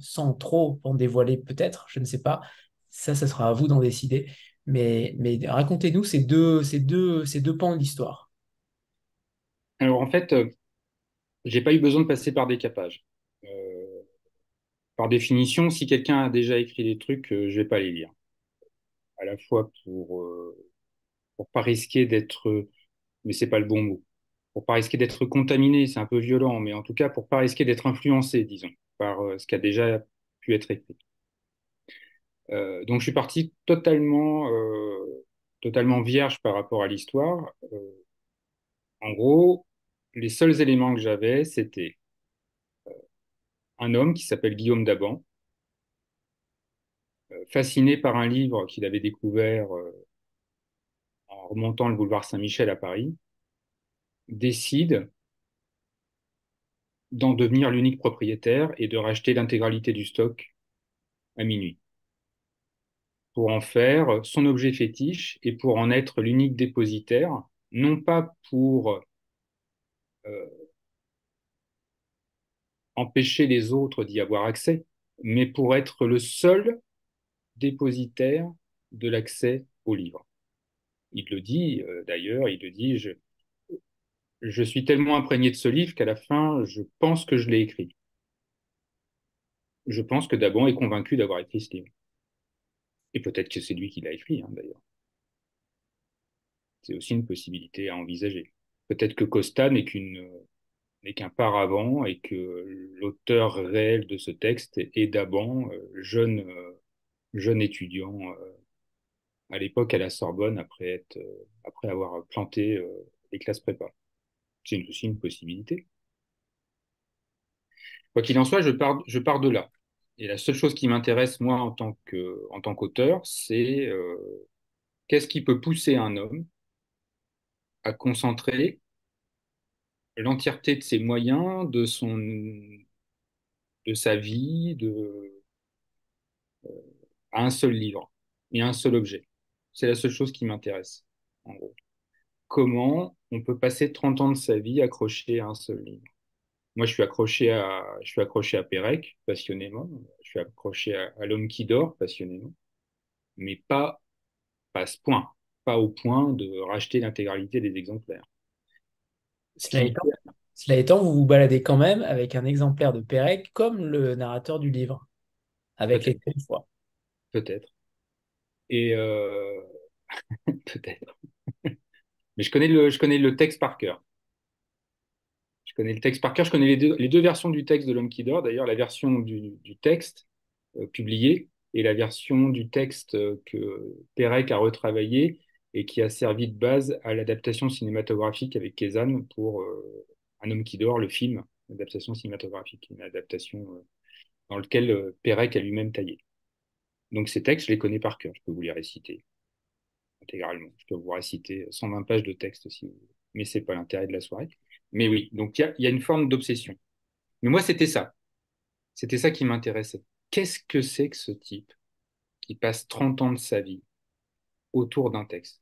sans trop en dévoiler peut-être, je ne sais pas, ça, ça sera à vous d'en décider, mais, mais racontez-nous ces deux, ces, deux, ces deux pans de l'histoire. Alors en fait, j'ai pas eu besoin de passer par des capages. Euh, par définition, si quelqu'un a déjà écrit des trucs, euh, je vais pas les lire. À la fois pour euh, pour pas risquer d'être, mais c'est pas le bon mot, pour pas risquer d'être contaminé, c'est un peu violent, mais en tout cas pour pas risquer d'être influencé, disons, par ce qui a déjà pu être écrit. donc je suis parti totalement totalement vierge par rapport à l'histoire. en gros, les seuls éléments que j'avais, c'était un homme qui s'appelle Guillaume Daban, fasciné par un livre qu'il avait découvert en remontant le boulevard Saint-Michel à Paris, décide d'en devenir l'unique propriétaire et de racheter l'intégralité du stock à minuit pour en faire son objet fétiche et pour en être l'unique dépositaire, non pas pour euh, empêcher les autres d'y avoir accès, mais pour être le seul dépositaire de l'accès au livre. Il le dit euh, d'ailleurs, il le dit, je, suis tellement imprégné de ce livre qu'à la fin, je pense que je l'ai écrit. Je pense que Daban est convaincu d'avoir écrit ce livre. Et peut-être que c'est lui qui l'a écrit, hein, d'ailleurs. C'est aussi une possibilité à envisager. Peut-être que Costa n'est qu'une n'est qu'un paravent et que l'auteur réel de ce texte est Daban, euh, jeune, euh, jeune étudiant euh, à l'époque à la Sorbonne après, être, après avoir planté les classes prépa. C'est aussi une possibilité. Quoi qu'il en soit, je pars, je pars de là. Et la seule chose qui m'intéresse, moi, en tant qu'auteur, c'est qu'est-ce qui peut pousser un homme à concentrer l'entièreté de ses moyens, de sa vie, euh, à un seul livre et un seul objet. C'est la seule chose qui m'intéresse, en gros. Comment on peut passer 30 ans de sa vie accroché à un seul livre? Moi, je suis accroché à, je suis accroché à Pérec, passionnément. Je suis accroché à, L'homme qui dort, passionnément. Mais pas, pas ce point. Pas au point de racheter l'intégralité des exemplaires. Cela étant, cela étant, vous vous baladez quand même avec un exemplaire de Pérec comme le narrateur du livre, avec les fois. Peut-être. Et euh... peut-être. Mais je connais le, je connais le texte par cœur. Je connais le texte par cœur. Je connais les deux, versions du texte de L'homme qui dort. D'ailleurs, la version du, texte euh, publié et la version du texte euh, que Pérec a retravaillé et qui a servi de base à l'adaptation cinématographique avec Kézanne pour euh, Un homme qui dort, le film, l'adaptation cinématographique, une adaptation dans laquelle Pérec a lui-même taillé. Donc ces textes, je les connais par cœur. Je peux vous les réciter intégralement. Je peux vous réciter 120 pages de texte si vous voulez. Mais c'est pas l'intérêt de la soirée. Mais oui, donc il y a, une forme d'obsession. Mais moi, c'était ça. C'était ça qui m'intéressait. Qu'est-ce que c'est que ce type qui passe 30 ans de sa vie autour d'un texte?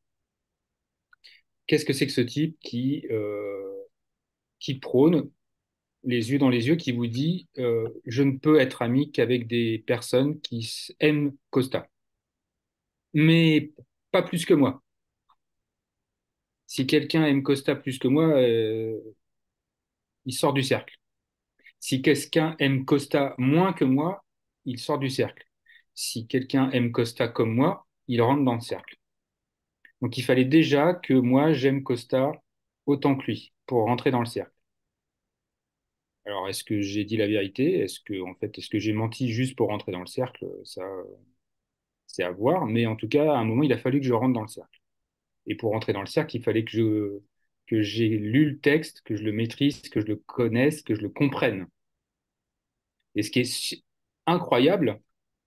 Qu'est-ce que c'est que ce type qui, euh, qui prône les yeux dans les yeux, qui vous dit euh, je ne peux être ami qu'avec des personnes qui aiment Costa, mais pas plus que moi. Si quelqu'un aime Costa plus que moi, euh, il sort du cercle. Si quelqu'un aime Costa moins que moi, il sort du cercle. Si quelqu'un aime Costa comme moi, il rentre dans le cercle. Donc il fallait déjà que moi j'aime Costa autant que lui pour rentrer dans le cercle. Alors est-ce que j'ai dit la vérité? Est-ce que en fait est-ce que j'ai menti juste pour rentrer dans le cercle? Ça c'est à voir, mais en tout cas à un moment il a fallu que je rentre dans le cercle. Et pour rentrer dans le cercle, il fallait que je que j'ai lu le texte, que je le maîtrise, que je le connaisse, que je le comprenne. Et ce qui est incroyable,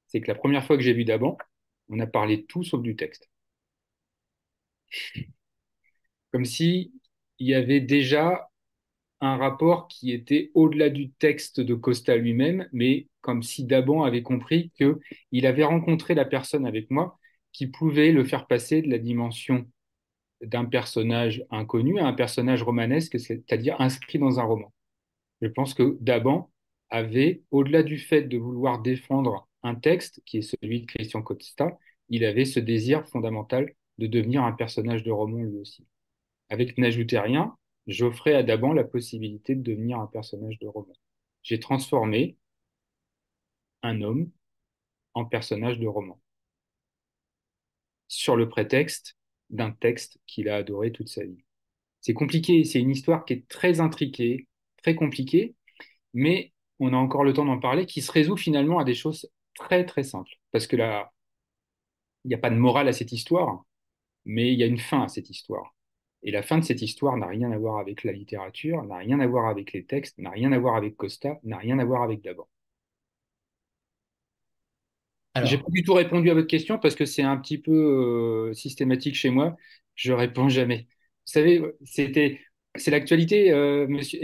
c'est que la première fois que j'ai vu d'abord, on a parlé tout sauf du texte. Comme si il y avait déjà un rapport qui était au-delà du texte de Costa lui-même, mais comme si Daban avait compris qu'il avait rencontré la personne avec moi qui pouvait le faire passer de la dimension d'un personnage inconnu à un personnage romanesque, c'est-à-dire inscrit dans un roman. Je pense que Daban avait, au-delà du fait de vouloir défendre un texte, qui est celui de Christian Costa, il avait ce désir fondamental de devenir un personnage de roman lui aussi. Avec N'ajoutez rien, j'offrais à Daban la possibilité de devenir un personnage de roman. J'ai transformé un homme en personnage de roman. Sur le prétexte d'un texte qu'il a adoré toute sa vie. C'est compliqué, c'est une histoire qui est très intriquée, très compliquée, mais on a encore le temps d'en parler, qui se résout finalement à des choses très très simples. Parce que là, il n'y a pas de morale à cette histoire, mais il y a une fin à cette histoire. Et la fin de cette histoire n'a rien à voir avec la littérature, n'a rien à voir avec les textes, n'a rien à voir avec Costa, n'a rien à voir avec d'abord. J'ai pas du tout répondu à votre question parce que c'est un petit peu euh, systématique chez moi. Je réponds jamais. Vous savez, c'était, c'est l'actualité. Euh, monsieur,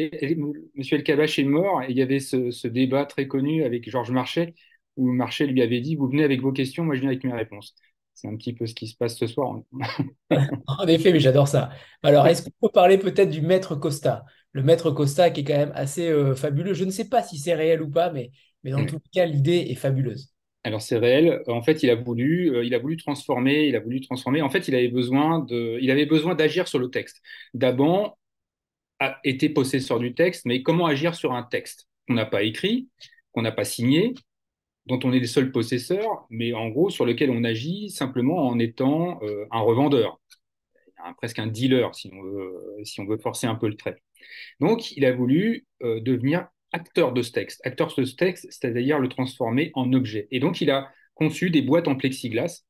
monsieur El Kabash est mort et il y avait ce, ce débat très connu avec Georges Marchais où Marchais lui avait dit Vous venez avec vos questions, moi je viens avec mes réponses. C'est un petit peu ce qui se passe ce soir. en effet, mais j'adore ça. Alors, est-ce qu'on peut parler peut-être du maître Costa? Le maître Costa qui est quand même assez euh, fabuleux. Je ne sais pas si c'est réel ou pas, mais, mais dans tout cas, l'idée est fabuleuse. Alors c'est réel. En fait, il a voulu, euh, il a voulu transformer, il a voulu transformer. En fait, il avait besoin de, il avait besoin d'agir sur le texte. D'abord, a été possesseur du texte, mais comment agir sur un texte qu'on n'a pas écrit, qu'on n'a pas signé, dont on est le seul possesseur, mais en gros sur lequel on agit simplement en étant euh, un revendeur, presque un dealer si on, veut, si on veut forcer un peu le trait. Donc il a voulu euh, devenir acteur de ce texte, acteur de ce texte, c'est-à-dire le transformer en objet. Et donc il a conçu des boîtes en plexiglas,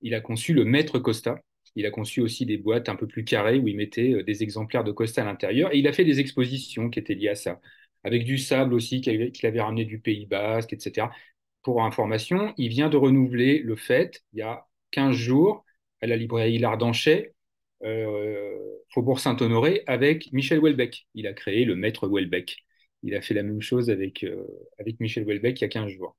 il a conçu le maître Costa, il a conçu aussi des boîtes un peu plus carrées où il mettait euh, des exemplaires de Costa à l'intérieur, et il a fait des expositions qui étaient liées à ça. Avec du sable aussi qu'il avait ramené du Pays Basque, etc pour information, il vient de renouveler le fait, il y a 15 jours, à la librairie L'Ardanchet, euh, Faubourg Saint-Honoré, avec Michel Houellebecq. Il a créé le maître Houellebecq. Il a fait la même chose avec, euh, Michel Houellebecq il y a 15 jours.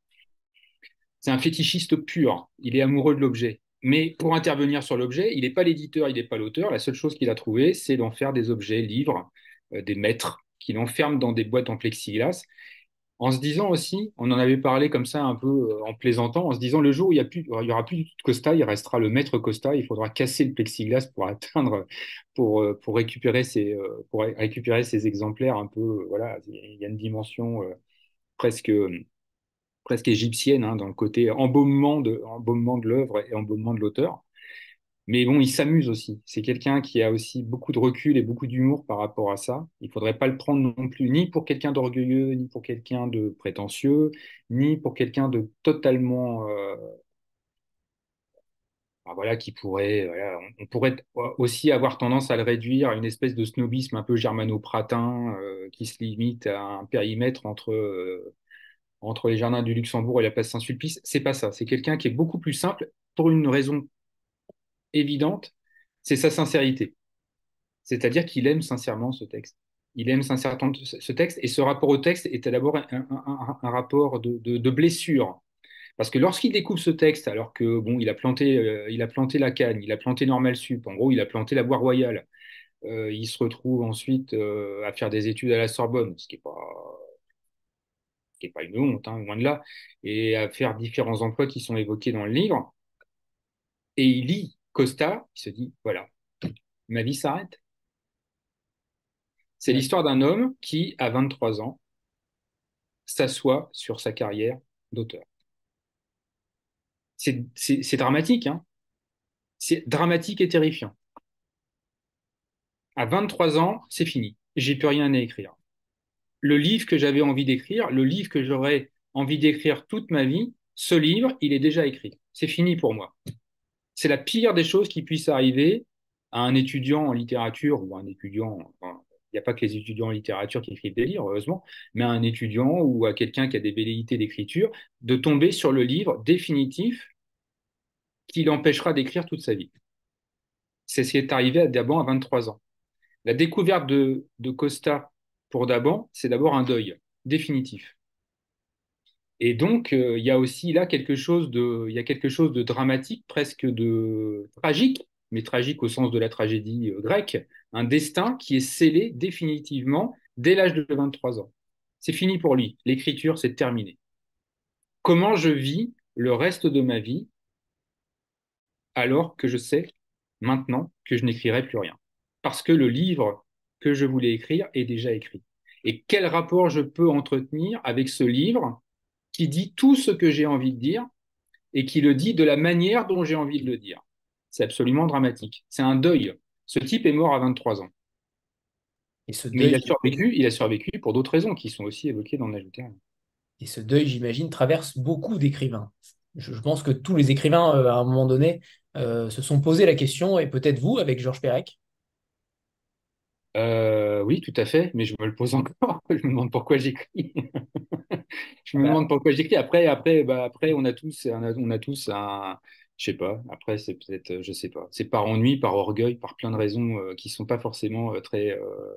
C'est un fétichiste pur. Il est amoureux de l'objet. Mais pour intervenir sur l'objet, il n'est pas l'éditeur, il n'est pas l'auteur. La seule chose qu'il a trouvé, c'est d'en faire des objets, livres, euh, des maîtres, qu'il enferme dans des boîtes en plexiglas en se disant aussi, on en avait parlé comme ça un peu euh, en plaisantant, en se disant le jour où il y, aura plus de Costa, il restera le maître Costa, il faudra casser le plexiglas pour atteindre, pour, euh, récupérer, ces, euh, exemplaires un peu, voilà, il y a une dimension presque, presque égyptienne hein, dans le côté embaumement de, embaumement de l'œuvre et embaumement de l'auteur. Mais bon, il s'amuse aussi. C'est quelqu'un qui a aussi beaucoup de recul et beaucoup d'humour par rapport à ça. Il ne faudrait pas le prendre non plus ni pour quelqu'un d'orgueilleux, ni pour quelqu'un de prétentieux, ni pour quelqu'un de totalement... Euh, voilà, qui pourrait... on, pourrait aussi avoir tendance à le réduire à une espèce de snobisme un peu germano-pratin euh, qui se limite à un périmètre entre... Euh, entre les jardins du Luxembourg et la place Saint-Sulpice, c'est pas ça. C'est quelqu'un qui est beaucoup plus simple pour une raison évidente, c'est sa sincérité. C'est-à-dire qu'il aime sincèrement ce texte. Il aime sincèrement ce texte et ce rapport au texte était d'abord un, rapport de, blessure. Parce que lorsqu'il découvre ce texte, alors que bon, il a planté, euh, il a planté la canne, il a planté Normal Sup, en gros, il a planté la Bois Royale, euh, il se retrouve ensuite euh, à faire des études à la Sorbonne, ce qui n'est pas, pas une honte, hein, loin de là, et à faire différents emplois qui sont évoqués dans le livre. Et il lit Costa, il se dit, voilà, ma vie s'arrête. C'est l'histoire d'un homme qui, à 23 ans, s'assoit sur sa carrière d'auteur. C'est dramatique, hein c'est dramatique et terrifiant. À 23 ans, c'est fini. J'ai plus rien à écrire. Le livre que j'avais envie d'écrire, le livre que j'aurais envie d'écrire toute ma vie, ce livre, il est déjà écrit. C'est fini pour moi c'est la pire des choses qui puisse arriver à un étudiant en littérature ou à un étudiant, il n'y a pas que les étudiants en littérature qui écrivent des livres, heureusement, mais à un étudiant ou à quelqu'un qui a des velléités d'écriture, de tomber sur le livre définitif qui l'empêchera d'écrire toute sa vie. C'est ce qui est arrivé à Daban à 23 ans. La découverte de, de Costa pour Daban, c'est d'abord un deuil définitif. Et donc, euh, il y a aussi là quelque chose de, y a quelque chose de dramatique, presque de tragique, mais tragique au sens de la tragédie euh, grecque, un destin qui est scellé définitivement dès l'âge de 23 ans. C'est fini pour lui. L'écriture, c'est terminé. Comment je vis le reste de ma vie alors que je sais maintenant que je n'écrirai plus rien? Parce que le livre que je voulais écrire est déjà écrit. Et quel rapport je peux entretenir avec ce livre qui dit tout ce que j'ai envie de dire et qui le dit de la manière dont j'ai envie de le dire. C'est absolument dramatique. C'est un deuil. Ce type est mort à 23 ans. Et ce Mais il a survécu, il a survécu pour d'autres raisons qui sont aussi évoquées dans l'ajouté. Et ce deuil, j'imagine, traverse beaucoup d'écrivains. Je, pense que tous les écrivains, euh, à un moment donné, euh, se sont posé la question, et peut-être vous avec Georges Perec? Euh, oui, tout à fait, mais je me le pose encore. Je me demande pourquoi j'écris. Je me demande pourquoi j'écris. Après, après, bah, après, on a tous, on a, on a tous un, je sais pas. Après, c'est peut-être, je sais pas. C'est par ennui, par orgueil, par plein de raisons euh, qui sont pas forcément euh, très, euh,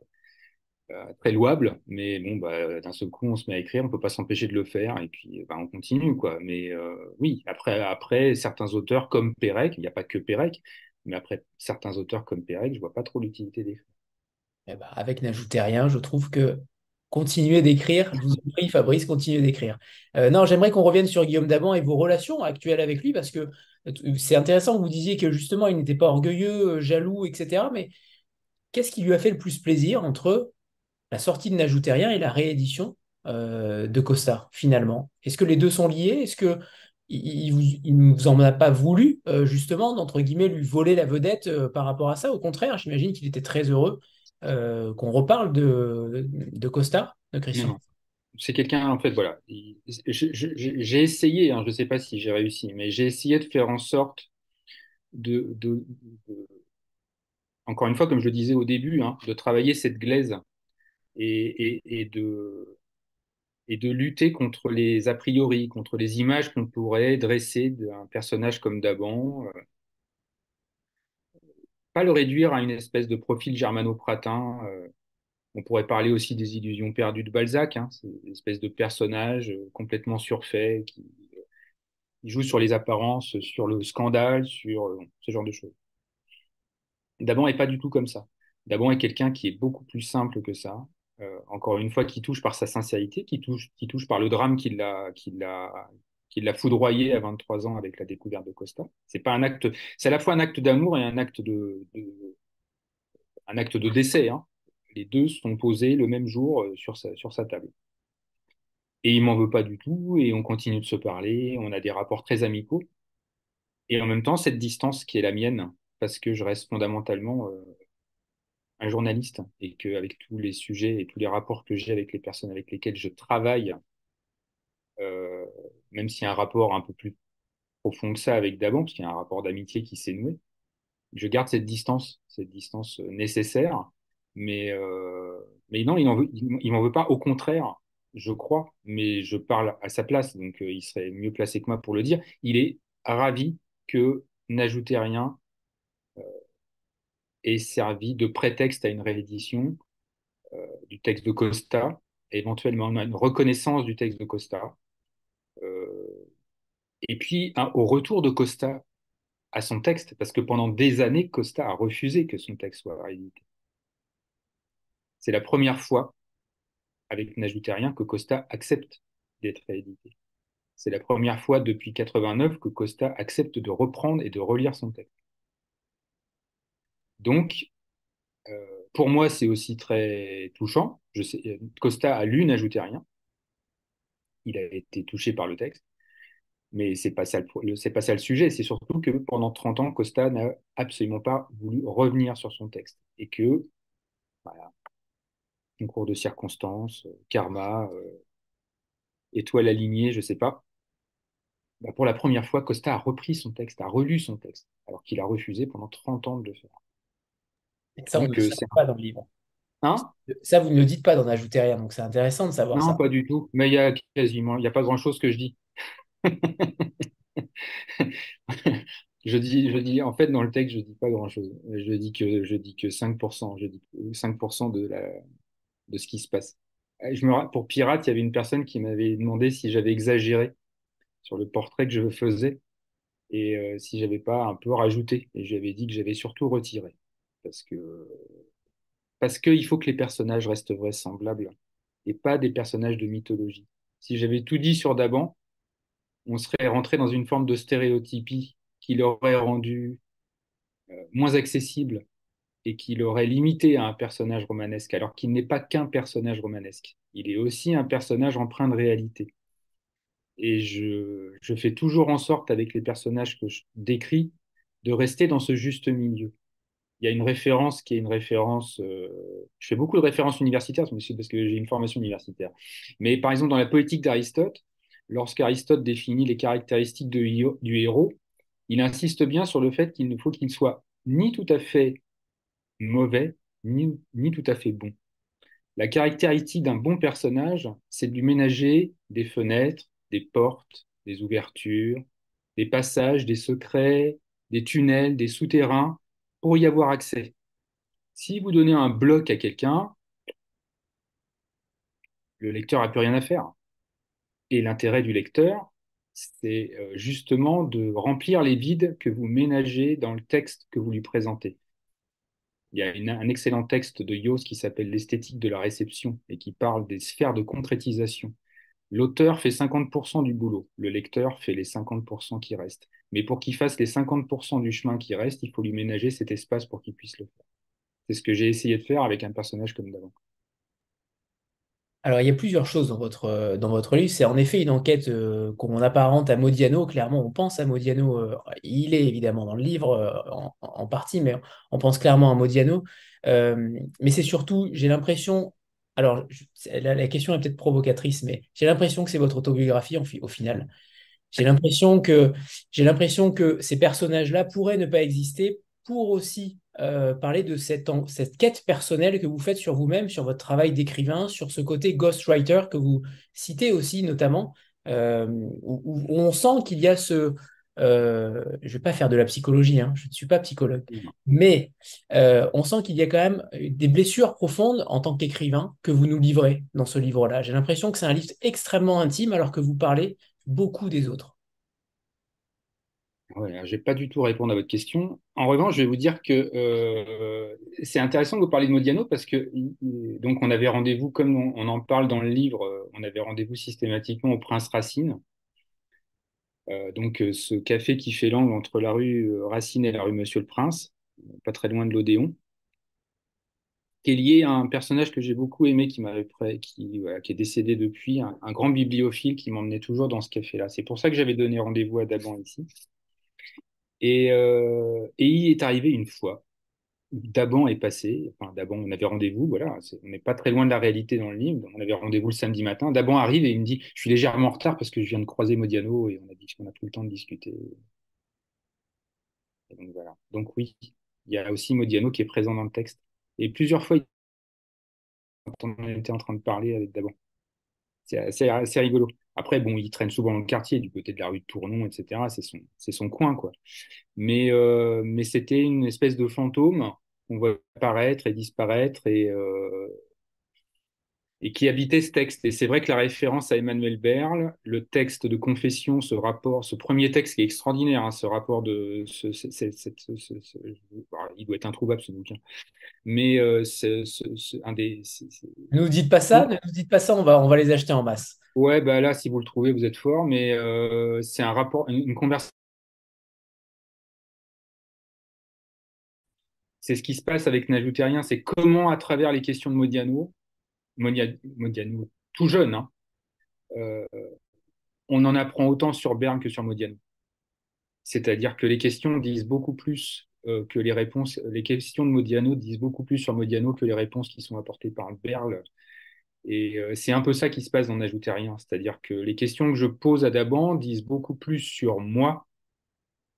euh, très louables. Mais bon, bah, d'un seul coup, on se met à écrire, on peut pas s'empêcher de le faire, et puis, bah, on continue, quoi. Mais oui, après, après, certains auteurs comme Pérec, il n'y a pas que Pérec, mais après certains auteurs comme Pérec, je vois pas trop l'utilité d'écrire. eh ben, avec N'ajoutez rien, je trouve que continuez d'écrire. Je vous en prie, Fabrice, continuez d'écrire. Euh, non, j'aimerais qu'on revienne sur Guillaume Daban et vos relations actuelles avec lui, parce que euh, c'est intéressant vous disiez que justement, il n'était pas orgueilleux, euh, jaloux, etc. Mais qu'est-ce qui lui a fait le plus plaisir entre la sortie de N'ajoutez rien et la réédition euh, de Costa, finalement? Est-ce que les deux sont liés? Est-ce que il, ne vous en a pas voulu, euh, justement, d'entre guillemets, lui voler la vedette euh, par rapport à ça? Au contraire, j'imagine qu'il était très heureux euh, qu'on reparle de, Costa, de Christian. C'est quelqu'un, en fait, voilà. J'ai essayé, hein, je ne sais pas si j'ai réussi, mais j'ai essayé de faire en sorte de, encore une fois, comme je le disais au début, hein, de travailler cette glaise et de lutter contre les a priori, contre les images qu'on pourrait dresser d'un personnage comme Daban. euh, pas le réduire à une espèce de profil germano-pratin. euh, on pourrait parler aussi des illusions perdues de Balzac, hein, une espèce de personnage euh, complètement surfait qui Il joue sur les apparences, sur le scandale, sur euh, ce genre de choses. Daban est pas du tout comme ça. Daban est quelqu'un qui est beaucoup plus simple que ça. Euh, encore une fois, qui touche par sa sincérité, qui touche, qui touche par le drame qui l'a, qui l'a, qui l'a foudroyé à 23 ans avec la découverte de Costa. C'est pas un acte, c'est à la fois un acte d'amour et un acte de, un acte de décès. hein. Les deux sont posés le même jour euh, sur sa, sur sa table. Et il m'en veut pas du tout, et on continue de se parler, on a des rapports très amicaux. Et en même temps, cette distance qui est la mienne, parce que je reste fondamentalement euh, un journaliste et qu'avec tous les sujets et tous les rapports que j'ai avec les personnes avec lesquelles je travaille, euh, même s'il y a un rapport un peu plus profond que ça avec Daban, parce qu'il y a un rapport d'amitié qui s'est noué, je garde cette distance, cette distance euh, nécessaire. Mais, euh, mais non, il n'en veut, pas. Au contraire, je crois, mais je parle à sa place, donc euh, il serait mieux placé que moi pour le dire. Il est ravi que n'ajoutez rien ait servi de prétexte à une réédition du texte de Costa, éventuellement une reconnaissance du texte de Costa. Euh, et puis au retour de Costa à son texte, parce que pendant des années, Costa a refusé que son texte soit réédité. C'est la première fois, avec N'ajoutez rien, que Costa accepte d'être réédité. C'est la première fois depuis 89 que Costa accepte de reprendre et de relire son texte. Donc, euh, pour moi, c'est aussi très touchant. Sais, Costa a lu N'ajoutez rien. Il a été touché par le texte. Mais c'est pas pas ça le sujet. C'est surtout que pendant 30 ans, Costa n'a absolument pas voulu revenir sur son texte. Et que, voilà, concours de circonstances, euh, karma, euh, étoile alignée, je sais pas. Bah, pour la première fois, Costa a repris son texte, a relu son texte, alors qu'il a refusé pendant 30 ans de le faire. Et ça, on ne le euh, pas dans le livre. un. Ça, vous ne le dites pas d'en ajouter rien, donc c'est intéressant de savoir Non, ça. pas du tout. Mais il y a quasiment, il y a pas grand-chose que je dis. Je dis, je dis, en fait, dans le texte, je dis pas grand-chose. Je dis que, je dis que 5%. Je dis que 5% de la, de ce qui se passe. Je me, pour Pirate, il y avait une personne qui m'avait demandé si j'avais exagéré sur le portrait que je faisais et euh, si j'avais pas un peu rajouté. Et j'avais dit que j'avais surtout retiré. Parce qu'il faut que les personnages restent vraisemblables et pas des personnages de mythologie. Si j'avais tout dit sur Daban, on serait rentré dans une forme de stéréotypie qui l'aurait rendu euh, moins accessible et qui l'aurait limité à un personnage romanesque, alors qu'il n'est pas qu'un personnage romanesque. Il est aussi un personnage empreint de réalité. Et je fais toujours en sorte, avec les personnages que je décris, de rester dans ce juste milieu. Il y a une référence qui est une référence. euh, je fais beaucoup de références universitaires, mais c'est parce que j'ai une formation universitaire. Mais par exemple, dans la poétique d'Aristote, lorsqu'Aristote définit les caractéristiques du héros, il insiste bien sur le fait qu'il ne faut qu'il soit ni tout à fait mauvais, ni, ni tout à fait bon. La caractéristique d'un bon personnage, c'est de lui ménager des fenêtres, des portes, des ouvertures, des passages, des secrets, des tunnels, des souterrains, pour y avoir accès. Si vous donnez un bloc à quelqu'un, le lecteur n'a plus rien à faire. Et l'intérêt du lecteur, c'est euh, justement de remplir les vides que vous ménagez dans le texte que vous lui présentez. Il y a un excellent texte de Yost qui s'appelle L'esthétique de la réception et qui parle des sphères de concrétisation. L'auteur fait 50% du boulot, le lecteur fait les 50% qui restent. Mais pour qu'il fasse les 50% du chemin qui reste, il faut lui ménager cet espace pour qu'il puisse le faire. C'est ce que j'ai essayé de faire avec un personnage comme d'avant. Alors, il y a plusieurs choses dans votre, euh, livre. C'est en effet une enquête euh, qu'on apparente à Modiano. Clairement, on pense à Modiano. euh, il est évidemment dans le livre en, partie, mais on pense clairement à Modiano. Mais c'est surtout, j'ai l'impression, alors la, question est peut-être provocatrice, mais j'ai l'impression que c'est votre autobiographie au final. J'ai l'impression que, ces personnages-là pourraient ne pas exister pour aussi euh, parler de cette, cette quête personnelle que vous faites sur vous-même, sur votre travail d'écrivain, sur ce côté ghostwriter que vous citez aussi notamment, euh, où on sent qu'il y a ce... euh, je ne vais pas faire de la psychologie, hein, je ne suis pas psychologue, mais euh, on sent qu'il y a quand même des blessures profondes en tant qu'écrivain que vous nous livrez dans ce livre-là. J'ai l'impression que c'est un livre extrêmement intime alors que vous parlez beaucoup des autres. Je vais pas du tout répondre à votre question. En revanche, je vais vous dire que euh, c'est intéressant que vous parliez de Modiano parce que donc on avait rendez-vous, comme on, on en parle dans le livre, on avait rendez-vous systématiquement au Prince Racine. Euh, donc euh, ce café qui fait l'angle entre la rue euh, Racine et la rue Monsieur le Prince, pas très loin de l'Odéon, qui est lié à un personnage que j'ai beaucoup aimé, qui m'avait qui, est décédé depuis, un, grand bibliophile qui m'emmenait toujours dans ce café-là. C'est pour ça que j'avais donné rendez-vous à Daban ici. Et il est arrivé une fois. Daban est passé, enfin on avait rendez-vous, voilà, on n'est pas très loin de la réalité dans le livre, on avait rendez-vous le samedi matin, Daban arrive et il me dit, je suis légèrement en retard parce que je viens de croiser Modiano et on a dit tout le temps de discuter. Donc voilà. Donc oui, il y a aussi Modiano qui est présent dans le texte. Et plusieurs fois, on était en train de parler avec Daban. C'est assez, rigolo. Après, bon, il traîne souvent dans le quartier, du côté de la rue de Tournon, etc. C'est son, coin, quoi. Euh, mais c'était une espèce de fantôme qu'on voit apparaître et disparaître et, euh, et qui habitait ce texte. Et c'est vrai que la référence à Emmanuel Berle, le texte de confession, ce rapport, ce premier texte qui est extraordinaire, hein, ce rapport de... Ce, ce- ce- il doit être introuvable, ce bouquin. Mais euh, un des... Ne nous dites pas ça, ne nous dites pas ça, on va, on va les acheter en masse. Ouais, bah là, si vous le trouvez, vous êtes fort, mais euh, c'est un rapport, une, une conversation. C'est ce qui se passe avec N'ajoutez Terrien, c'est comment, à travers les questions de Modiano, Modia- Modiano, tout jeune, hein, euh, on en apprend autant sur Berne que sur Modiano. C'est-à-dire que les questions disent beaucoup plus euh, que les réponses. Les questions de Modiano disent beaucoup plus sur Modiano que les réponses qui sont apportées par Berle. Et euh, c'est un peu ça qui se passe dans N'ajoutez rien. C'est-à-dire que les questions que je pose à Daban disent beaucoup plus sur moi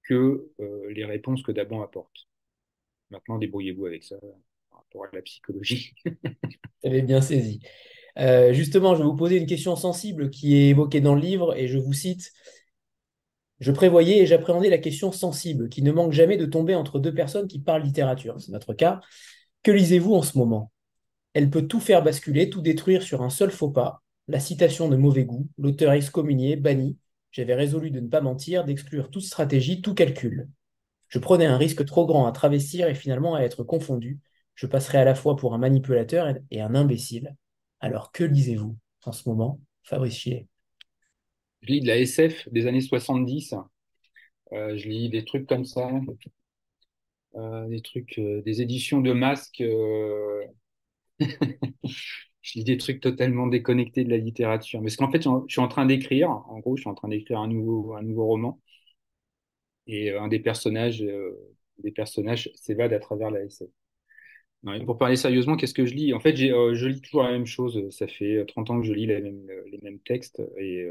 que les réponses que Daban apporte. Maintenant, débrouillez-vous avec ça par rapport à la psychologie. Vous avez bien saisi. Euh, justement, je vais vous poser une question sensible qui est évoquée dans le livre et je vous cite. Je prévoyais et j'appréhendais la question sensible qui ne manque jamais de tomber entre deux personnes qui parlent littérature. C'est notre cas. Que lisez-vous en ce moment? Elle peut tout faire basculer, tout détruire sur un seul faux pas. La citation de mauvais goût, l'auteur excommunié, banni. J'avais résolu de ne pas mentir, d'exclure toute stratégie, tout calcul. Je prenais un risque trop grand à travestir et finalement à être confondu. Je passerais à la fois pour un manipulateur et un imbécile. Alors que lisez-vous en ce moment, Fabrice Je lis de la SF des années 70. Euh, je lis des trucs comme ça. Euh, des trucs, euh, des éditions de masques. Je lis des trucs totalement déconnectés de la littérature. Mais parce qu'en fait, je suis en train d'écrire, en gros, je suis en train d'écrire un nouveau roman. Et euh, un des personnages, euh, des personnages s'évade à travers la SF. Pour parler sérieusement, qu'est-ce que je lis? En fait, euh, je lis toujours la même chose. Ça fait 30 ans que je lis les mêmes, les mêmes textes. Et,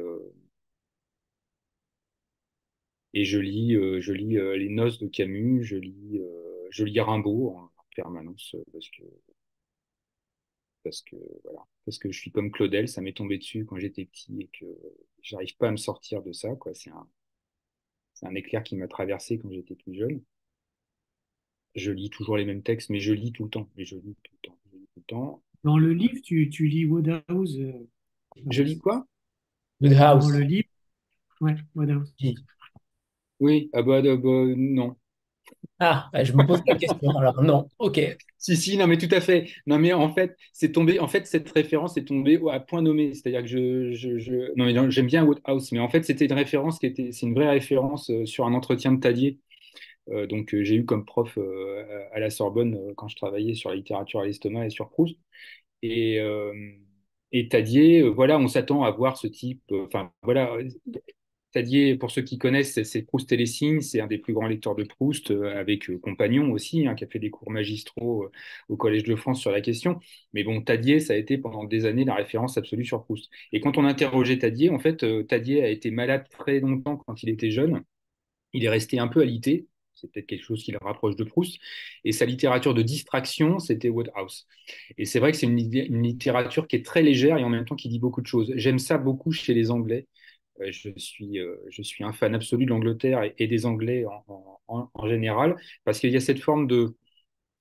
et je lis, euh, je lis euh, Les Noces de Camus, je lis, euh, je lis Rimbaud, hein, permanence parce que parce que voilà, parce que je suis comme Claudel, ça m'est tombé dessus quand j'étais petit et que j'arrive pas à me sortir de ça. Quoi, c'est un, c'est un éclair qui m'a traversé quand j'étais plus jeune. Je lis toujours les mêmes textes, mais je lis tout le temps. Mais je lis tout le temps. Je lis tout le temps. Dans le livre, tu, tu lis Woodhouse. euh, Je lis quoi? Dans Woodhouse. le livre, ouais, Woodhouse. Oui, ah bah, ah bah, non. Ah, je me pose la question. Alors, non, ok. Si, si, non, mais tout à fait. Non, mais en fait, c'est tombé. En fait, cette référence est tombée à point nommé. C'est-à-dire que je, non, j'aime bien Woodhouse, mais en fait, c'était une référence qui était, c'est une vraie référence euh, sur un entretien de Tadier. Euh, donc, euh, j'ai eu comme prof à la Sorbonne quand je travaillais sur la littérature à l'estomac et sur Proust. Et, et Tadier, voilà, on s'attend à voir ce type. Enfin, voilà. Tadier, pour ceux qui connaissent, c'est- Proust et les. C'est un des plus grands lecteurs de Proust, euh, avec euh, Compagnon aussi, hein, qui a fait des cours magistraux euh, au Collège de France sur la question. Mais bon, Tadier, ça a été pendant des années la référence absolue sur Proust. Et quand on interrogeait Tadier, en fait, Tadier a été malade très longtemps quand il était jeune. Il est resté un peu alité. C'est peut-être quelque chose qui le rapproche de Proust. Et sa littérature de distraction, c'était Woodhouse. Et c'est vrai que c'est une littérature qui est très légère et en même temps qui dit beaucoup de choses. J'aime ça beaucoup chez les Anglais. Euh, Je suis, un fan absolu de l'Angleterre et, des Anglais en, général, parce qu'il y a cette forme de,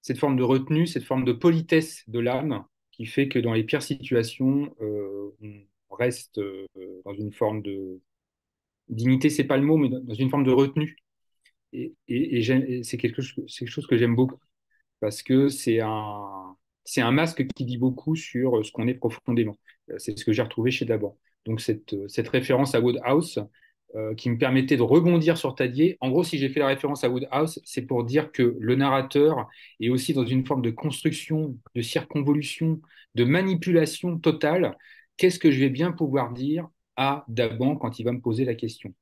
cette forme de retenue, cette forme de politesse de l'âme qui fait que dans les pires situations, euh, on reste euh, dans une forme de dignité, c'est pas le mot, mais dans une forme de retenue. Et, c'est quelque chose, que j'aime beaucoup parce que c'est un, un masque qui dit beaucoup sur ce qu'on est profondément. C'est ce que j'ai retrouvé chez Daban. Donc cette, cette référence à Woodhouse euh, qui me permettait de rebondir sur Tadier. En gros, si j'ai fait la référence à Woodhouse, c'est pour dire que le narrateur est aussi dans une forme de construction, de circonvolution, de manipulation totale. Qu'est-ce que je vais bien pouvoir dire à Daban quand il va me poser la question?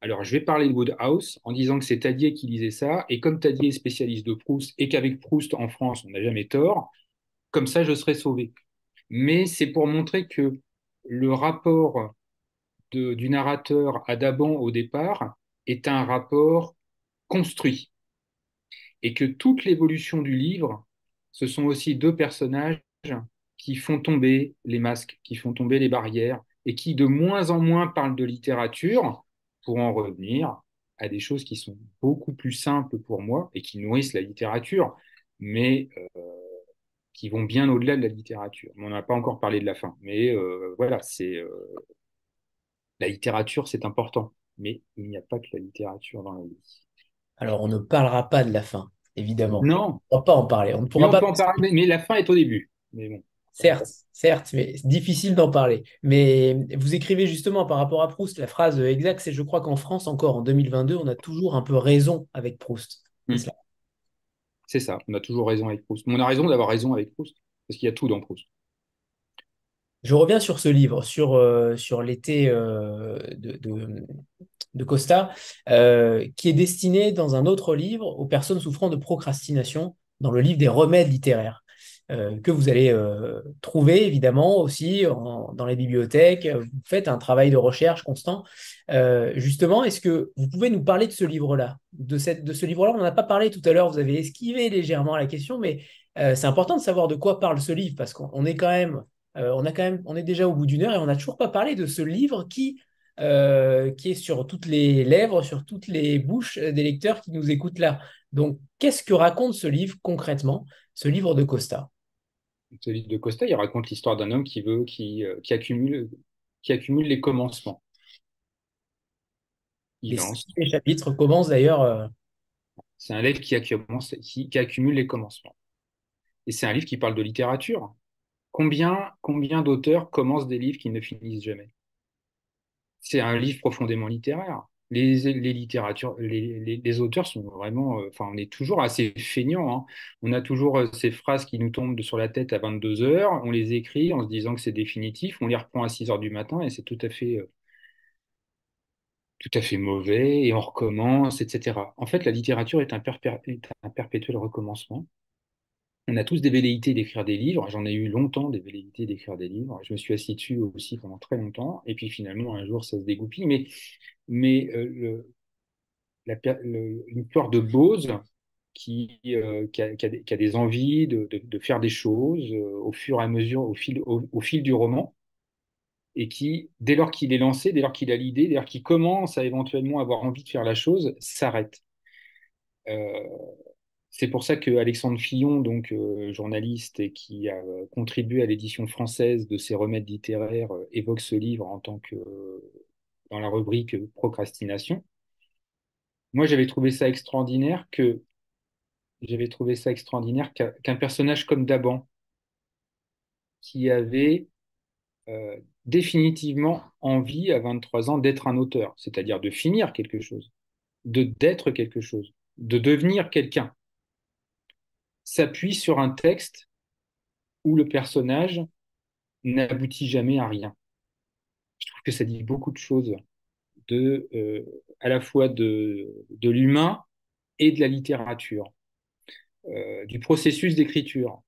Alors, je vais parler de Woodhouse en disant que c'est Tadier qui lisait ça, et comme Tadier est spécialiste de Proust, et qu'avec Proust en France, on n'a jamais tort, comme ça, je serai sauvé. Mais c'est pour montrer que le rapport de- du narrateur à Daban au départ est un rapport construit, et que toute l'évolution du livre, ce sont aussi deux personnages qui font tomber les masques, qui font tomber les barrières, et qui de moins en moins parlent de littérature pour en revenir à des choses qui sont beaucoup plus simples pour moi et qui nourrissent la littérature, mais euh, qui vont bien au-delà de la littérature. On n'a pas encore parlé de la fin, mais euh, voilà, c'est euh, la littérature, c'est important, mais il n'y a pas que la littérature dans la vie. Alors, on ne parlera pas de la fin, évidemment. Non, On ne pourra pas en parler. On ne mais pourra on pas. peut en parler, mais la fin est au début. Mais bon, Certes, certes, mais c'est difficile d'en parler. Mais vous écrivez justement par rapport à Proust, la phrase exacte, c'est je crois qu'en France, encore en 2022, on a toujours un peu raison avec Proust. Hmm. C'est ça, on a toujours raison avec Proust. On a raison d'avoir raison avec Proust, parce qu'il y a tout dans Proust. Je reviens sur ce livre, sur, euh, l'été euh, de Costa, euh, qui est destiné dans un autre livre aux personnes souffrant de procrastination, dans le livre des remèdes littéraires, euh, que vous allez euh, trouver évidemment aussi dans les bibliothèques. Vous faites un travail de recherche constant. Euh, justement, est-ce que vous pouvez nous parler de ce livre-là? De, cette, de ce livre-là, on n'en a pas parlé tout à l'heure, vous avez esquivé légèrement la question, mais euh, c'est important de savoir de quoi parle ce livre, parce qu'on on est quand même euh, on a quand même, on est déjà au bout d'une heure et on n'a toujours pas parlé de ce livre qui, euh, qui est sur toutes les lèvres, sur toutes les bouches des lecteurs qui nous écoutent là. Donc, qu'est-ce que raconte ce livre concrètement, ce livre de Costa? Ce livre de Costa, il raconte l'histoire d'un homme qui veut, qui, euh, qui accumule, qui accumule les commencements. Il Les lance. chapitres commencent d'ailleurs. euh, C'est un livre qui, accumule, qui, qui accumule les commencements. Et c'est un livre qui parle de littérature. Combien, combien d'auteurs commencent des livres qui ne finissent jamais? C'est un livre profondément littéraire. Les, les littératures, les, les, auteurs sont vraiment, euh, enfin, on est toujours assez feignants, hein. On a toujours euh, ces phrases qui nous tombent sur la tête à 22 heures, on les écrit en se disant que c'est définitif, on les reprend à 6 heures du matin et c'est tout à fait, euh, tout à fait mauvais et on recommence, etc. En fait, la littérature est un, est un perpétuel recommencement. On a tous des velléités d'écrire des livres. J'en ai eu longtemps des velléités d'écrire des livres. Je me suis assis dessus aussi pendant très longtemps. Et puis finalement, un jour, ça se dégoupille. Mais, mais euh, le, le- l'histoire de Bose qui, qui, a, qui, a, des envies de, de, faire des choses au fur et à mesure, au fil, au, fil du roman, et qui, dès lors qu'il est lancé, dès lors qu'il a l'idée, dès lors qu'il commence à éventuellement avoir envie de faire la chose, s'arrête. C'est pour ça que Alexandre Fillon, donc euh, journaliste et qui a contribué à l'édition française de ces remèdes littéraires, euh, évoque ce livre en tant que dans la rubrique procrastination. Moi, j'avais trouvé ça extraordinaire qu'un personnage comme Daban, qui avait euh, définitivement envie à 23 ans d'être un auteur, c'est-à-dire de finir quelque chose, de d'être quelque chose, de devenir quelqu'un s'appuie sur un texte où le personnage n'aboutit jamais à rien. Je trouve que ça dit beaucoup de choses de, euh, à la fois de, de l'humain et de la littérature, euh, du processus d'écriture.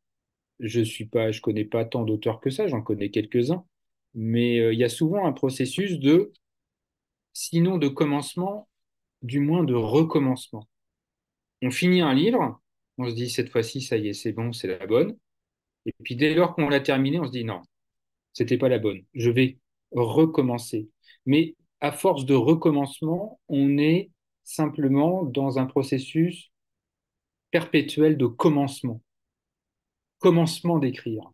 Je suis pas, je connais pas tant d'auteurs que ça, j'en connais quelques-uns, mais euh, il y a souvent un processus de, sinon de commencement, du moins de recommencement. On finit un livre, on se dit cette fois-ci, ça y est, c'est bon, c'est la bonne. Et puis dès lors qu'on l'a terminé, on se dit non, c'était pas la bonne. Je vais recommencer. Mais à force de recommencement, on est simplement dans un processus perpétuel de commencement. Commencement d'écrire.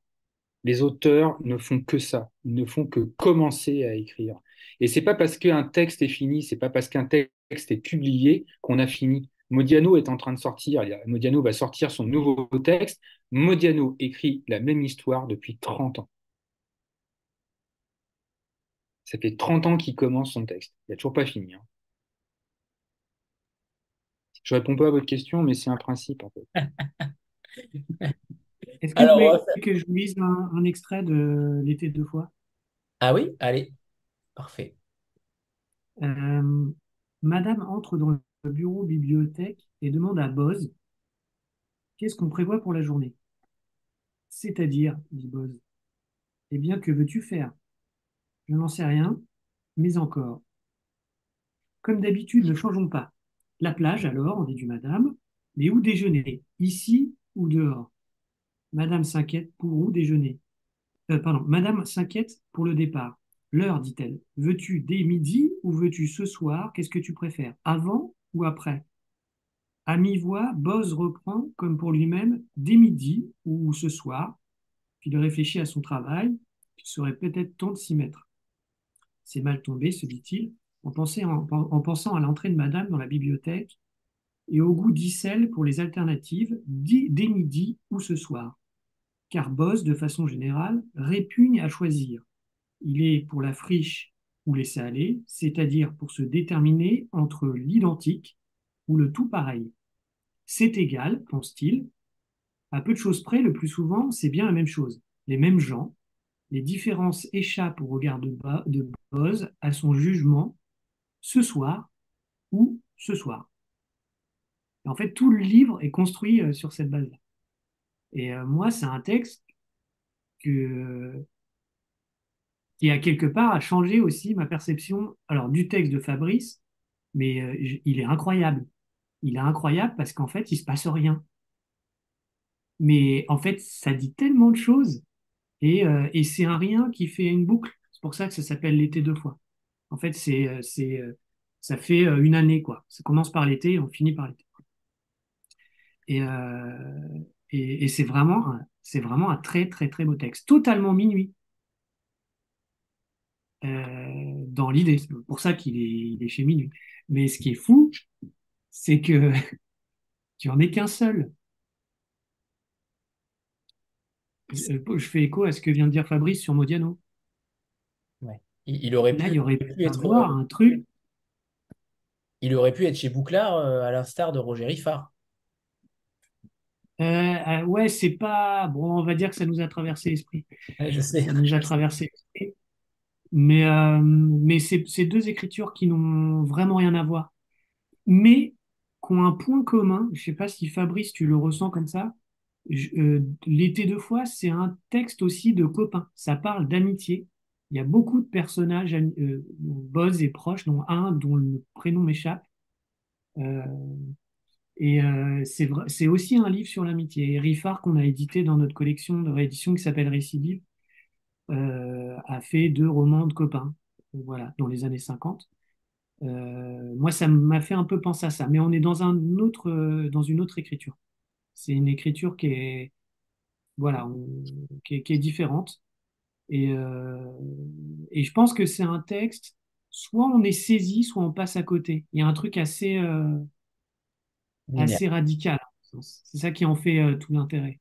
Les auteurs ne font que ça, ils ne font que commencer à écrire. Et c'est pas parce qu'un texte est fini, c'est pas parce qu'un texte est publié qu'on a fini. Modiano est en train de sortir, Modiano va sortir son nouveau texte. Modiano écrit la même histoire depuis 30 ans. Ça fait 30 ans qu'il commence son texte. Il n'a toujours pas fini. Hein. Je ne réponds pas à votre question, mais c'est un principe en fait. Est-ce que vous voulez que je vous lise un, extrait de L'été deux fois? Ah oui, allez, parfait. Euh, Madame entre dans le bureau bibliothèque et demande à Boz Qu'est-ce qu'on prévoit pour la journée? C'est-à-dire, dit Boz. Eh bien, que veux-tu faire? Je n'en sais rien, mais encore. Comme d'habitude, ne changeons pas. La plage, alors, dit du madame, mais où déjeuner? Ici ou dehors? Madame s'inquiète pour où déjeuner? Euh, Pardon, Madame s'inquiète pour le départ. L'heure, dit-elle. Veux-tu dès midi ou veux-tu ce soir? Qu'est-ce que tu préfères? Avant ou après À mi-voix, Boz reprend, comme pour lui-même, dès midi ou ce soir, puis il réfléchit à son travail, qu'il serait peut-être temps de s'y mettre. C'est mal tombé, se dit-il, en, en, pensant à l'entrée de madame dans la bibliothèque et au goût d'Issel pour les alternatives dès midi ou ce soir. Car Boz, de façon générale, répugne à choisir. Il est pour la friche ou laisser aller, c'est-à-dire pour se déterminer entre l'identique ou le tout pareil. C'est égal, pense-t-il. À peu de choses près, le plus souvent, c'est bien la même chose, les mêmes gens. Les différences échappent au regard de, Bose, à son jugement, ce soir ou ce soir. en fait, tout le livre est construit euh, sur cette base-là. Et euh, moi, c'est un texte que, qui a quelque part a changé aussi ma perception alors du texte de Fabrice, mais euh, il est incroyable. Il est incroyable parce qu'en fait, il se passe rien. Mais en fait, ça dit tellement de choses et, euh, et c'est un rien qui fait une boucle. C'est pour ça que ça s'appelle l'été deux fois. En fait, c'est euh, c'est ça fait une année quoi. Ça commence par l'été et on finit par l'été. Et, et, et c'est vraiment c'est vraiment un très très très beau texte, totalement minuit. Euh, dans l'idée. C'est pour ça qu'il est, est, chez Minuit. Mais ce qui est fou, c'est que tu en es qu'un seul. Euh, je fais écho à ce que vient de dire Fabrice sur Modiano. Ouais. Il, aurait pu, il aurait pu être un truc. Il aurait pu être chez Bouclard euh, à l'instar de Roger Riffard. ouais, c'est pas. Bon, on va dire que ça nous a traversé l'esprit. je sais. Ça nous a traversé l'esprit. Mais, euh, mais c'est deux écritures qui n'ont vraiment rien à voir, mais qui ont un point commun. Je ne sais pas si Fabrice, tu le ressens comme ça. Euh, l'été deux fois, c'est un texte aussi de copains. Ça parle d'amitié. Il y a beaucoup de personnages, euh, Boz est proche, dont un dont le prénom m'échappe. Et euh, c'est vrai, c'est aussi un livre sur l'amitié. Et Riffard, qu'on a édité dans notre collection de réédition qui s'appelle Récidive, euh, a fait deux romans de copains, voilà, dans les années 50. Euh, moi, ça m'a fait un peu penser à ça, mais on est dans un autre, euh, dans une autre écriture. C'est une écriture qui est, voilà, on- qui est, qui est différente. Et, euh, et je pense que c'est un texte, soit on est saisi, soit on passe à côté. Il y a un truc assez, euh, assez radical. C'est ça qui en fait euh, tout l'intérêt.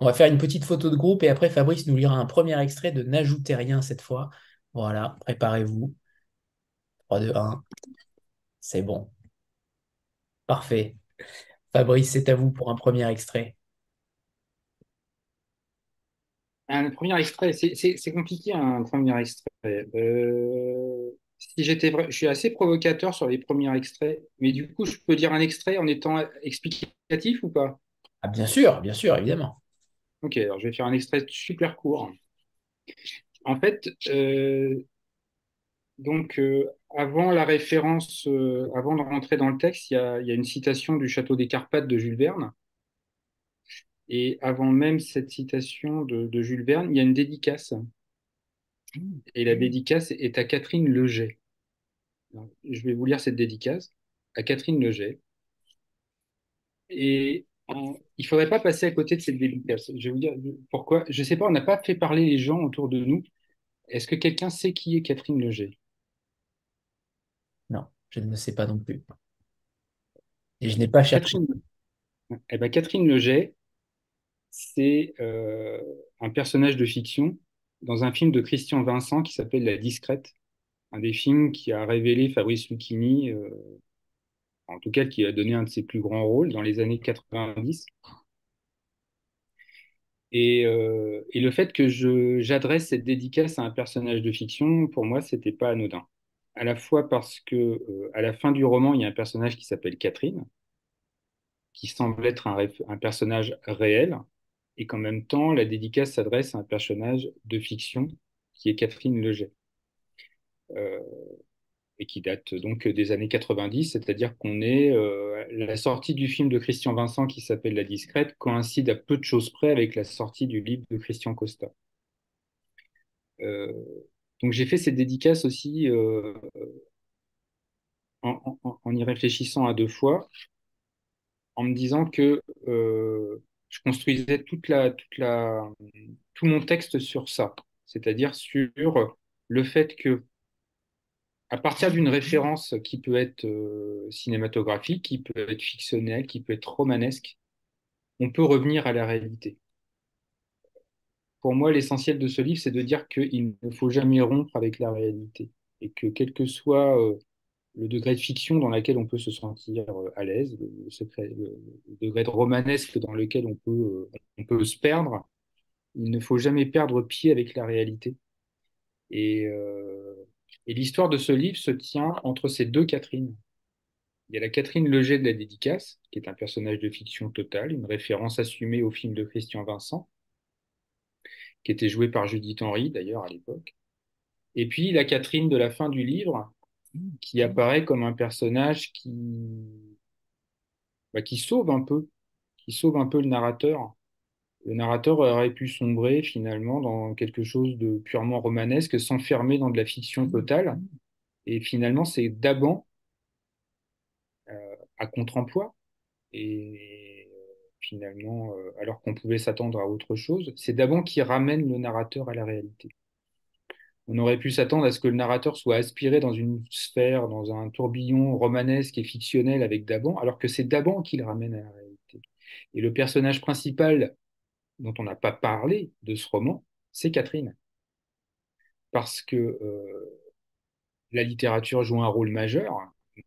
On va faire une petite photo de groupe et après Fabrice nous lira un premier extrait de N'ajoutez rien cette fois. Voilà, préparez-vous. 3, 2, 1. C'est bon. Parfait. Fabrice, c'est à vous pour un premier extrait. Un premier extrait, c'est compliqué un premier extrait. Euh, si j'étais vrai, je suis assez provocateur sur les premiers extraits, mais du coup, je peux dire un extrait en étant explicatif ou pas? Ah, bien sûr, bien sûr, évidemment. Ok, alors je vais faire un extrait super court. En fait, euh, donc euh, avant la référence, euh, avant de rentrer dans le texte, il y a, y a une citation du Château des Carpates de Jules Verne. Et avant même cette citation de, Jules Verne, il y a une dédicace. Et la dédicace est à Catherine Leget. Je vais vous lire cette dédicace à Catherine Leget. Et il faudrait pas passer à côté de cette dédicace. Je vais vous dire pourquoi. Je sais pas, on n'a pas fait parler les gens autour de nous. Est-ce que quelqu'un sait qui est Catherine Leget? Non, je ne sais pas non plus. Et je n'ai pas cherché. Catherine, eh ben, Catherine Leget, c'est euh, un personnage de fiction dans un film de Christian Vincent qui s'appelle La Discrète, un des films qui a révélé Fabrice Lucchini, euh, en tout cas qui a donné un de ses plus grands rôles dans les années 90. Et, euh, et le fait que j'adresse cette dédicace à un personnage de fiction, pour moi, c'était pas anodin. À la fois parce que euh, à la fin du roman, il y a un personnage qui s'appelle Catherine, qui semble être un personnage réel, et qu'en même temps, la dédicace s'adresse à un personnage de fiction qui est Catherine Leget, euh, et qui date donc des années 90, c'est-à-dire qu'on est euh, la sortie du film de Christian Vincent qui s'appelle La Discrète coïncide à peu de choses près avec la sortie du livre de Christian Costa. Euh, donc j'ai fait cette dédicace aussi euh, en, en- y réfléchissant à deux fois, en me disant que euh, je construisais toute la, toute la, tout mon texte sur ça, c'est-à-dire sur le fait que à partir d'une référence qui peut être euh, cinématographique, qui peut être fictionnelle, qui peut être romanesque, on peut revenir à la réalité. Pour moi, l'essentiel de ce livre, c'est de dire qu'il ne faut jamais rompre avec la réalité et que quel que soit euh, le degré de fiction dans lequel on peut se sentir euh, à l'aise, le, degré de romanesque dans lequel on peut, se perdre, il ne faut jamais perdre pied avec la réalité. Et, et l'histoire de ce livre se tient entre ces deux Catherine. Il y a la Catherine Leger de la dédicace, qui est un personnage de fiction totale, une référence assumée au film de Christian Vincent, qui était joué par Judith Henry d'ailleurs à l'époque. Et puis la Catherine de la fin du livre, qui apparaît comme un personnage qui, bah, qui sauve un peu, qui sauve un peu le narrateur. Le narrateur aurait pu sombrer finalement dans quelque chose de purement romanesque, s'enfermer dans de la fiction totale. Et finalement, c'est Daban, euh, à contre-emploi, et finalement, euh, alors qu'on pouvait s'attendre à autre chose, c'est Daban qui ramène le narrateur à la réalité. On aurait pu s'attendre à ce que le narrateur soit aspiré dans une sphère, dans un tourbillon romanesque et fictionnel avec Daban, alors que c'est Daban qui le ramène à la réalité. Et le personnage principal dont on n'a pas parlé de ce roman, c'est Catherine. Parce que euh, la littérature joue un rôle majeur,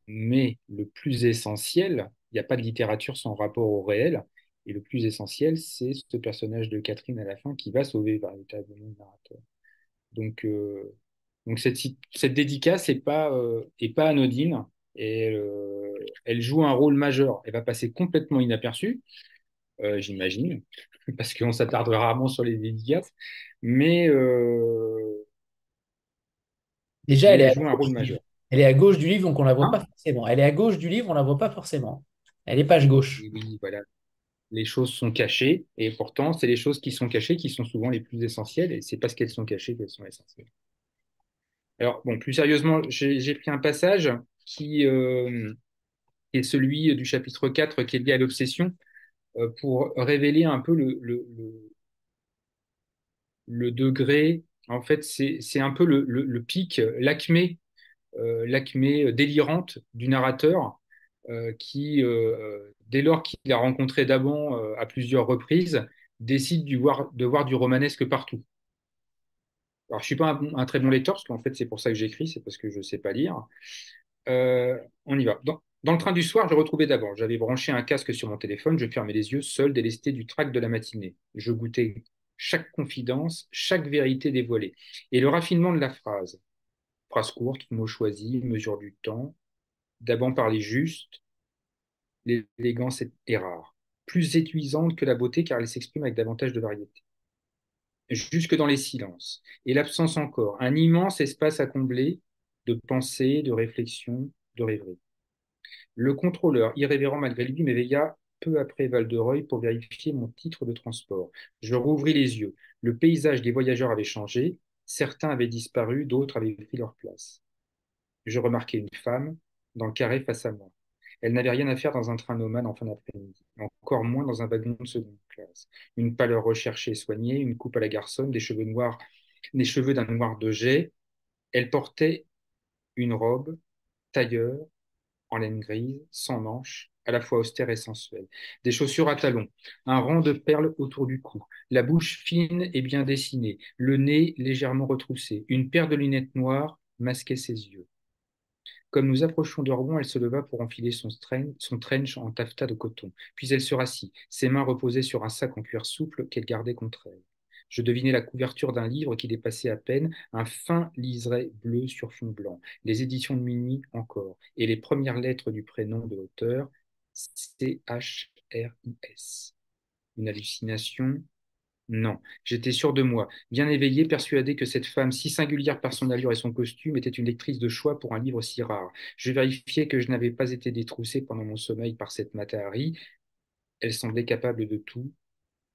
mais le plus essentiel, il n'y a pas de littérature sans rapport au réel, et le plus essentiel, c'est ce personnage de Catherine à la fin qui va sauver véritablement le narrateur. Donc, euh, donc cette, cette dédicace n'est pas, euh, pas anodine, et elle joue un rôle majeur. Elle va passer complètement inaperçue, euh, j'imagine, parce qu'on s'attarde rarement sur les dédicaces, mais, euh, Déjà, elle est elle à joue un gauche rôle du majeur. livre. Elle est à gauche du livre, donc on la voit Hein pas forcément. Elle est à gauche du livre, on la voit pas forcément. Elle est page gauche. Oui, voilà. Les choses sont cachées, et pourtant, c'est les choses qui sont cachées qui sont souvent les plus essentielles, et c'est parce qu'elles sont cachées qu'elles sont essentielles. Alors, bon, plus sérieusement, j'ai pris un passage qui euh, est celui du chapitre 4 qui est lié à l'obsession, pour révéler un peu le, degré. En fait, c'est un peu le, pic, l'acmé, euh, l'acmé délirante du narrateur euh, qui, euh, dès lors qu'il a rencontré Daban euh, à plusieurs reprises, décide de voir, du romanesque partout. Alors, je ne suis pas un, très bon lecteur, parce qu'en fait, c'est pour ça que j'écris, c'est parce que je ne sais pas lire. on y va. Dans, le train du soir, je retrouvais Daban. J'avais branché un casque sur mon téléphone, je fermais les yeux, seul, délesté du trac de la matinée. Je goûtais chaque confidence, chaque vérité dévoilée. Et le raffinement de la phrase. Phrase courte, mot choisi, mesure du temps, D'abord parler juste, l'élégance est rare, plus étuisante que la beauté car elle s'exprime avec davantage de variété. Jusque dans les silences, et l'absence encore, un immense espace à combler de pensée, de réflexion, de rêverie. Le contrôleur, irrévérent malgré lui, m'éveilla peu après Val-de-Reuil pour vérifier mon titre de transport. Je rouvris les yeux. Le paysage des voyageurs avait changé. Certains avaient disparu, d'autres avaient pris leur place. Je remarquai une femme, dans le carré face à moi. Elle n'avait rien à faire dans un train nomade en fin d'après-midi, encore moins dans un wagon de seconde classe. Une pâleur recherchée et soignée, une coupe à la garçonne, des cheveux noirs, des cheveux d'un noir de jet. Elle portait une robe tailleur en laine grise, sans manches, à la fois austère et sensuelle, des chaussures à talons, un rang de perles autour du cou, la bouche fine et bien dessinée, le nez légèrement retroussé, une paire de lunettes noires masquait ses yeux. Comme nous approchions d'Orbon, elle se leva pour enfiler son, son trench en taffetas de coton. Puis elle se rassit, ses mains reposées sur un sac en cuir souple qu'elle gardait contre elle. Je devinais la couverture d'un livre qui dépassait à peine, un fin liseré bleu sur fond blanc, les éditions de minuit encore, et les premières lettres du prénom de l'auteur, C-H-R-I-S. Une hallucination? Non, j'étais sûr de moi, bien éveillé, persuadé que cette femme, si singulière par son allure et son costume, était une lectrice de choix pour un livre si rare. Je vérifiais que je n'avais pas été détroussé pendant mon sommeil par cette Matahari. Elle semblait capable de tout,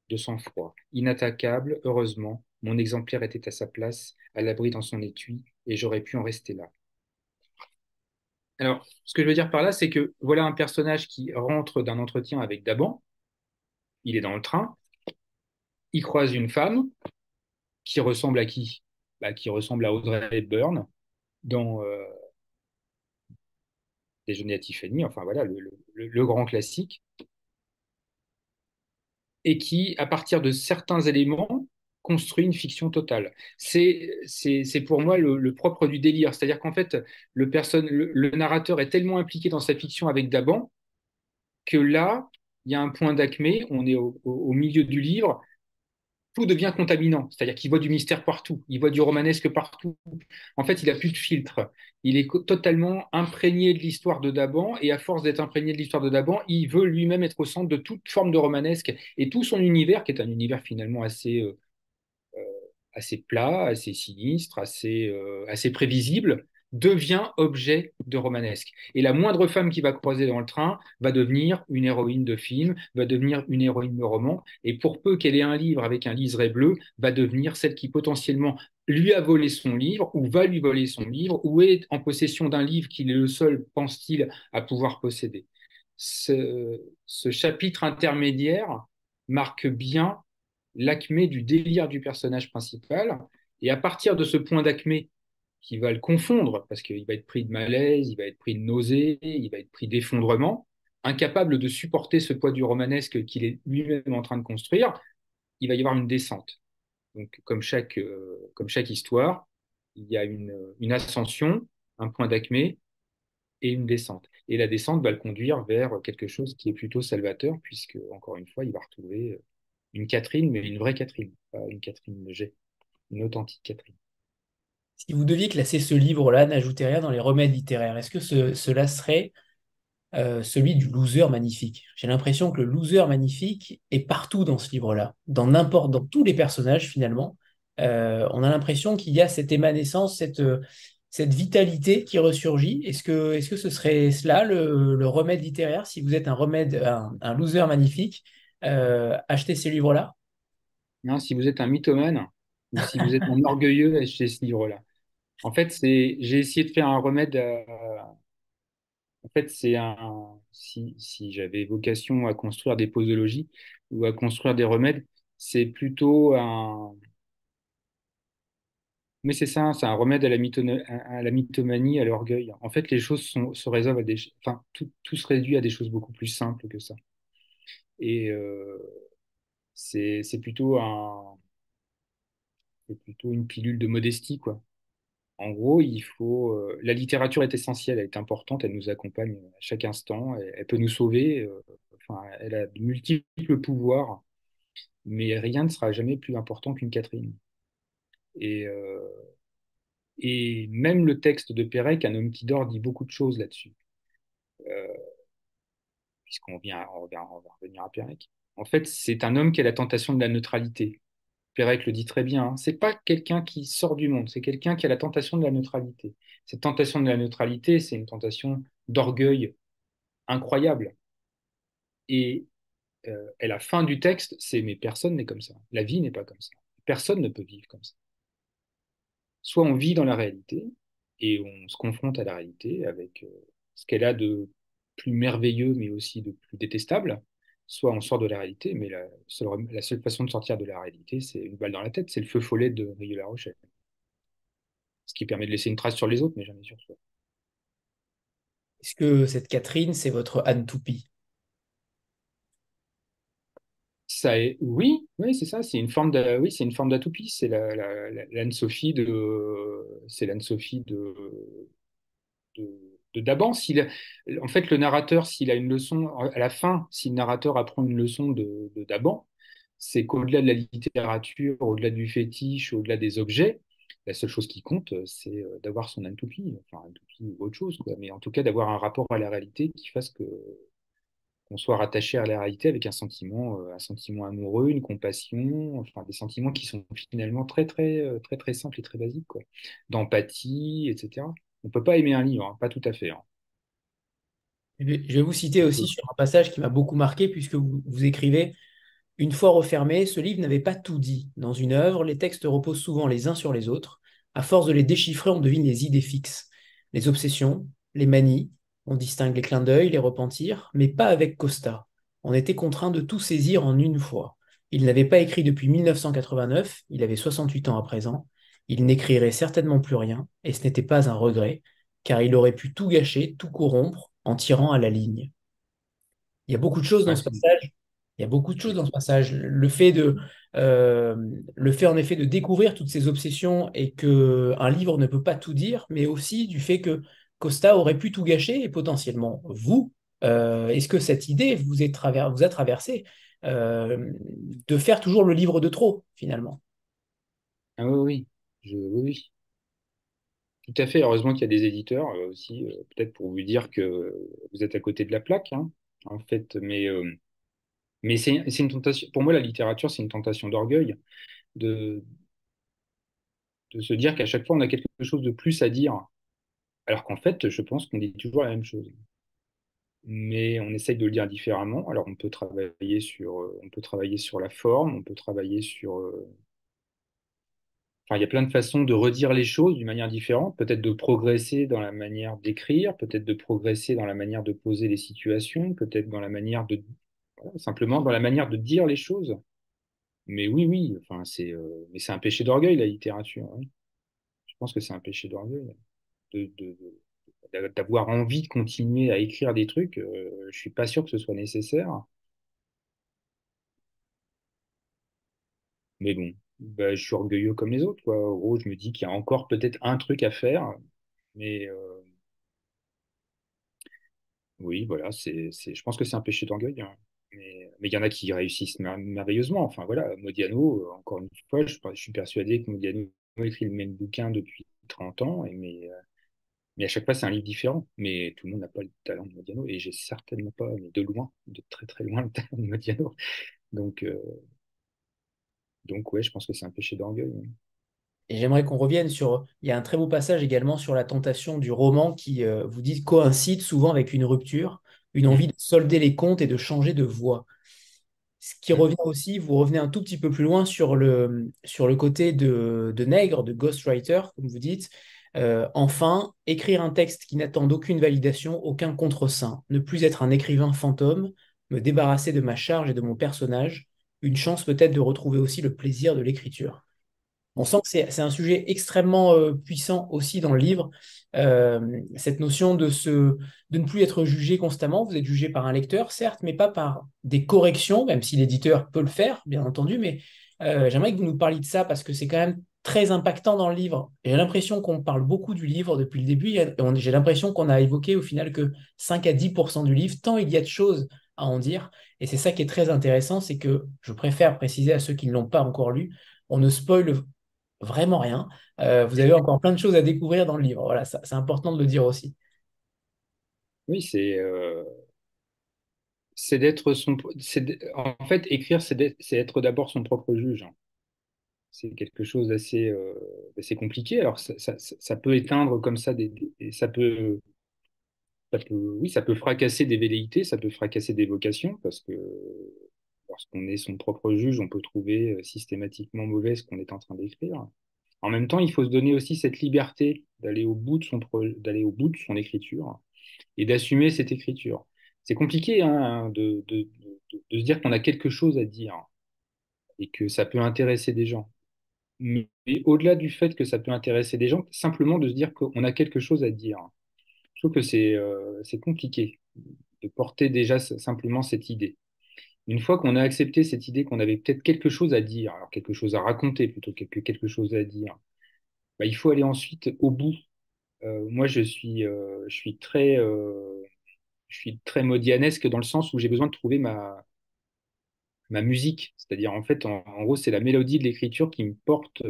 de sang-froid. Inattaquable, heureusement, mon exemplaire était à sa place, à l'abri dans son étui, et j'aurais pu en rester là. Alors, ce que je veux dire par là, c'est que voilà un personnage qui rentre d'un entretien avec Daban. Il est dans le train, il croise une femme qui ressemble à qui? Bah, Qui ressemble à Audrey Hepburn dans euh, Déjeuner à Tiffany, enfin voilà, le, grand classique, et qui, à partir de certains éléments, construit une fiction totale. C'est pour moi le, propre du délire. C'est-à-dire qu'en fait, le, personne, le, narrateur est tellement impliqué dans sa fiction avec Daban que là, il y a un point d'acmé, on est au, milieu du livre, tout devient contaminant. C'est-à-dire qu'il voit du mystère partout, il voit du romanesque partout. En fait, il n'a plus de filtre. Il est totalement imprégné de l'histoire de Daban, et à force d'être imprégné de l'histoire de Daban, il veut lui-même être au centre de toute forme de romanesque. Et tout son univers, qui est un univers finalement assez, euh, euh, assez plat, assez sinistre, assez, euh, assez prévisible, devient objet de romanesque. Et la moindre femme qui va croiser dans le train va devenir une héroïne de film, va devenir une héroïne de roman, et pour peu qu'elle ait un livre avec un liseré bleu, va devenir celle qui potentiellement lui a volé son livre, ou va lui voler son livre, ou est en possession d'un livre qu'il est le seul, pense-t-il, à pouvoir posséder. Ce, chapitre intermédiaire marque bien l'acmé du délire du personnage principal, et à partir de ce point d'acmé qui va le confondre, parce qu'il va être pris de malaise, il va être pris de nausée, il va être pris d'effondrement, incapable de supporter ce poids du romanesque qu'il est lui-même en train de construire, il va y avoir une descente. Donc, comme chaque, euh, histoire, il y a une, une ascension, un point d'acmé et une descente. Et la descente va le conduire vers quelque chose qui est plutôt salvateur, puisque, encore une fois, il va retrouver une Catherine, mais une vraie Catherine, pas une Catherine G, une authentique Catherine. Si vous deviez classer ce livre-là, n'ajoutez rien dans les remèdes littéraires. Est-ce que cela serait euh, celui du loser magnifique? J'ai l'impression que le loser magnifique est partout dans ce livre-là, dans dans tous les personnages finalement. Euh, on a l'impression qu'il y a cette émanescence, cette, cette vitalité qui ressurgit. Est-ce que, ce serait cela le, remède littéraire Si vous êtes un remède, un, loser magnifique, euh, achetez ces livres-là? Non, si vous êtes un mythomane si vous êtes un orgueilleux, achetez ce livre-là. En fait, c'est, j'ai essayé de faire un remède. En fait, c'est un. Si, si j'avais vocation à construire des posologies ou à construire des remèdes, c'est plutôt un, mais c'est ça, c'est un remède à la, à la mythomanie, à l'orgueil. En fait, les choses se résolvent à des, enfin, tout, se réduit à des choses beaucoup plus simples que ça. Et euh, c'est plutôt un, c'est plutôt une pilule de modestie, quoi. En gros, il faut, euh, la littérature est essentielle, elle est importante, elle nous accompagne à chaque instant, elle, peut nous sauver. Euh, enfin, elle a de multiples pouvoirs, mais rien ne sera jamais plus important qu'une Catherine. Et, euh, même le texte de Pérec, Un homme qui dort, dit beaucoup de choses là-dessus. Puisqu'on vient, on va, revenir à Pérec. En fait, c'est un homme qui a la tentation de la neutralité. Pérec le dit très bien. Hein. C'est pas quelqu'un qui sort du monde, c'est quelqu'un qui a la tentation de la neutralité. Cette tentation de la neutralité, c'est une tentation d'orgueil incroyable. Et, euh, la fin du texte, c'est mais personne n'est comme ça. La vie n'est pas comme ça. Personne ne peut vivre comme ça soit on vit dans la réalité et on se confronte à la réalité avec euh, ce qu'elle a de plus merveilleux mais aussi de plus détestable, soit on sort de la réalité, mais la seule, façon de sortir de la réalité, c'est une balle dans la tête, c'est le feu follet de Rieux La Rochelle. Ce qui permet de laisser une trace sur les autres, mais jamais sur soi. Est-ce que cette Catherine, c'est votre Anne Toupie ça est, oui, oui, c'est ça. C'est une forme de, oui, c'est une forme d'atopie. C'est la, l'Anne Sophie de, c'est l'Anne Sophie de, de, d'Aban. En fait, le narrateur, s'il a une leçon à la fin, si le narrateur apprend une leçon de, de d'Aban, c'est qu'au-delà de la littérature, au-delà du fétiche, au-delà des objets, la seule chose qui compte, c'est euh, d'avoir son Anne-Toupie, enfin Anne-Toupie ou autre chose. Mais en tout cas, d'avoir un rapport à la réalité qui fasse qu'on soit rattaché à la réalité avec un sentiment, euh, un sentiment amoureux, une compassion, enfin des sentiments qui sont finalement très très euh, très très simples et très basiques. D'empathie, etc. On peut pas aimer un livre, hein, pas tout à fait. Hein. Je vais vous citer aussi sur un passage qui m'a beaucoup marqué, puisque vous, vous, écrivez Une fois refermé, ce livre n'avait pas tout dit. Dans une œuvre, les textes reposent souvent les uns sur les autres. À force de les déchiffrer, on devine les idées fixes, les obsessions, les manies, on distingue les clins d'œil, les repentirs, mais pas avec Costa. On était contraint de tout saisir en une fois. Il n'avait pas écrit depuis 1989, il avait 68 ans à présent. Il n'écrirait certainement plus rien, et ce n'était pas un regret, car il aurait pu tout gâcher, tout corrompre, en tirant à la ligne. Il y a beaucoup de choses dans ce passage. Il y a beaucoup de choses dans ce passage. Le fait de, euh, le fait en effet de découvrir toutes ces obsessions et que un livre ne peut pas tout dire, mais aussi du fait que Costa aurait pu tout gâcher et potentiellement vous. Euh, est-ce que cette idée vous, est vous a traversé euh, de faire toujours le livre de trop, finalement? Ah oui, oui. Oui. Tout à fait. Heureusement qu'il y a des éditeurs euh, aussi, peut-être pour vous dire que vous êtes à côté de la plaque, hein, en fait. Mais, mais c'est une tentation. Pour moi, la littérature, c'est une tentation d'orgueil, de, de se dire qu'à chaque fois, on a quelque chose de plus à dire alors qu'en fait, je pense qu'on dit toujours la même chose. Mais on essaye de le dire différemment. Alors on peut travailler sur, euh, on peut travailler sur la forme, on peut travailler sur... Enfin, il y a plein de façons de redire les choses d'une manière différente, peut-être de progresser dans la manière d'écrire, peut-être de progresser dans la manière de poser les situations, peut-être dans la manière de... simplement dans la manière de dire les choses. Mais oui, oui, enfin, c'est euh, mais c'est un péché d'orgueil, la littérature. Je pense que c'est un péché d'orgueil d'avoir envie de continuer à écrire des trucs, euh, je suis pas sûr que ce soit nécessaire. Mais bon, bah, je suis orgueilleux comme les autres. Quoi. En gros, je me dis qu'il y a encore peut-être un truc à faire. Mais euh, oui, voilà, c'est, je pense que c'est un péché d'orgueil. Hein. Mais il y en a qui réussissent merveilleusement. Enfin voilà, Modiano, encore une fois, je, suis persuadé que Modiano écrit le même bouquin depuis 30 ans, et, mais, euh, mais à chaque fois, c'est un livre différent. Mais tout le monde n'a pas le talent de Modiano. Et j'ai certainement pas, mais de loin, de très très loin, le talent de Modiano. Donc, euh, donc ouais, je pense que c'est un péché d'orgueil. Et j'aimerais qu'on revienne sur. Il y a un très beau passage également sur la tentation du roman qui, euh, vous dit, coïncide souvent avec une rupture, une envie de solder les comptes et de changer de voie. Ce qui revient aussi, vous revenez un tout petit peu plus loin sur le, sur le côté de, de nègre, de ghostwriter, comme vous dites. Euh, enfin, écrire un texte qui n'attend d'aucune validation, aucun contre-saint. Ne plus être un écrivain fantôme, me débarrasser de ma charge et de mon personnage. Une chance peut-être de retrouver aussi le plaisir de l'écriture. On sent que c'est un sujet extrêmement euh, puissant aussi dans le livre, euh, cette notion de, ne plus être jugé constamment. Vous êtes jugé par un lecteur, certes, mais pas par des corrections, même si l'éditeur peut le faire, bien entendu. Mais euh, j'aimerais que vous nous parliez de ça parce que c'est quand même très impactant dans le livre. J'ai l'impression qu'on parle beaucoup du livre depuis le début. J'ai l'impression qu'on a évoqué au final que 5 à 10% du livre, tant il y a de choses à en dire. Et c'est ça qui est très intéressant, c'est que je préfère préciser à ceux qui ne l'ont pas encore lu, on ne spoile vraiment rien. Euh, vous avez encore plein de choses à découvrir dans le livre. Voilà, c'est important de le dire aussi. Oui, c'est euh, c'est d'être son. En fait, écrire, c'est être d'abord son propre juge. Hein. C'est quelque chose d'assez euh, compliqué. Alors, ça, ça, peut éteindre comme ça, des, ça peut, ça peut, oui, ça peut fracasser des velléités, ça peut fracasser des vocations, parce que lorsqu'on est son propre juge, on peut trouver euh, systématiquement mauvais ce qu'on est en train d'écrire. En même temps, il faut se donner aussi cette liberté d'aller au bout de son d'aller au bout de son écriture et d'assumer cette écriture. C'est compliqué hein, de, de, de, se dire qu'on a quelque chose à dire et que ça peut intéresser des gens. Mais au-delà du fait que ça peut intéresser des gens, simplement de se dire qu'on a quelque chose à dire. Je trouve que c'est euh, compliqué de porter déjà simplement cette idée. Une fois qu'on a accepté cette idée qu'on avait peut-être quelque chose à dire, alors quelque chose à raconter plutôt que quelque chose à dire, bah, il faut aller ensuite au bout. Euh, moi, je suis, euh, je suis très, je suis très modianesque dans le sens où j'ai besoin de trouver ma, ma musique. C'est-à-dire, en fait, en, gros, c'est la mélodie de l'écriture qui me porte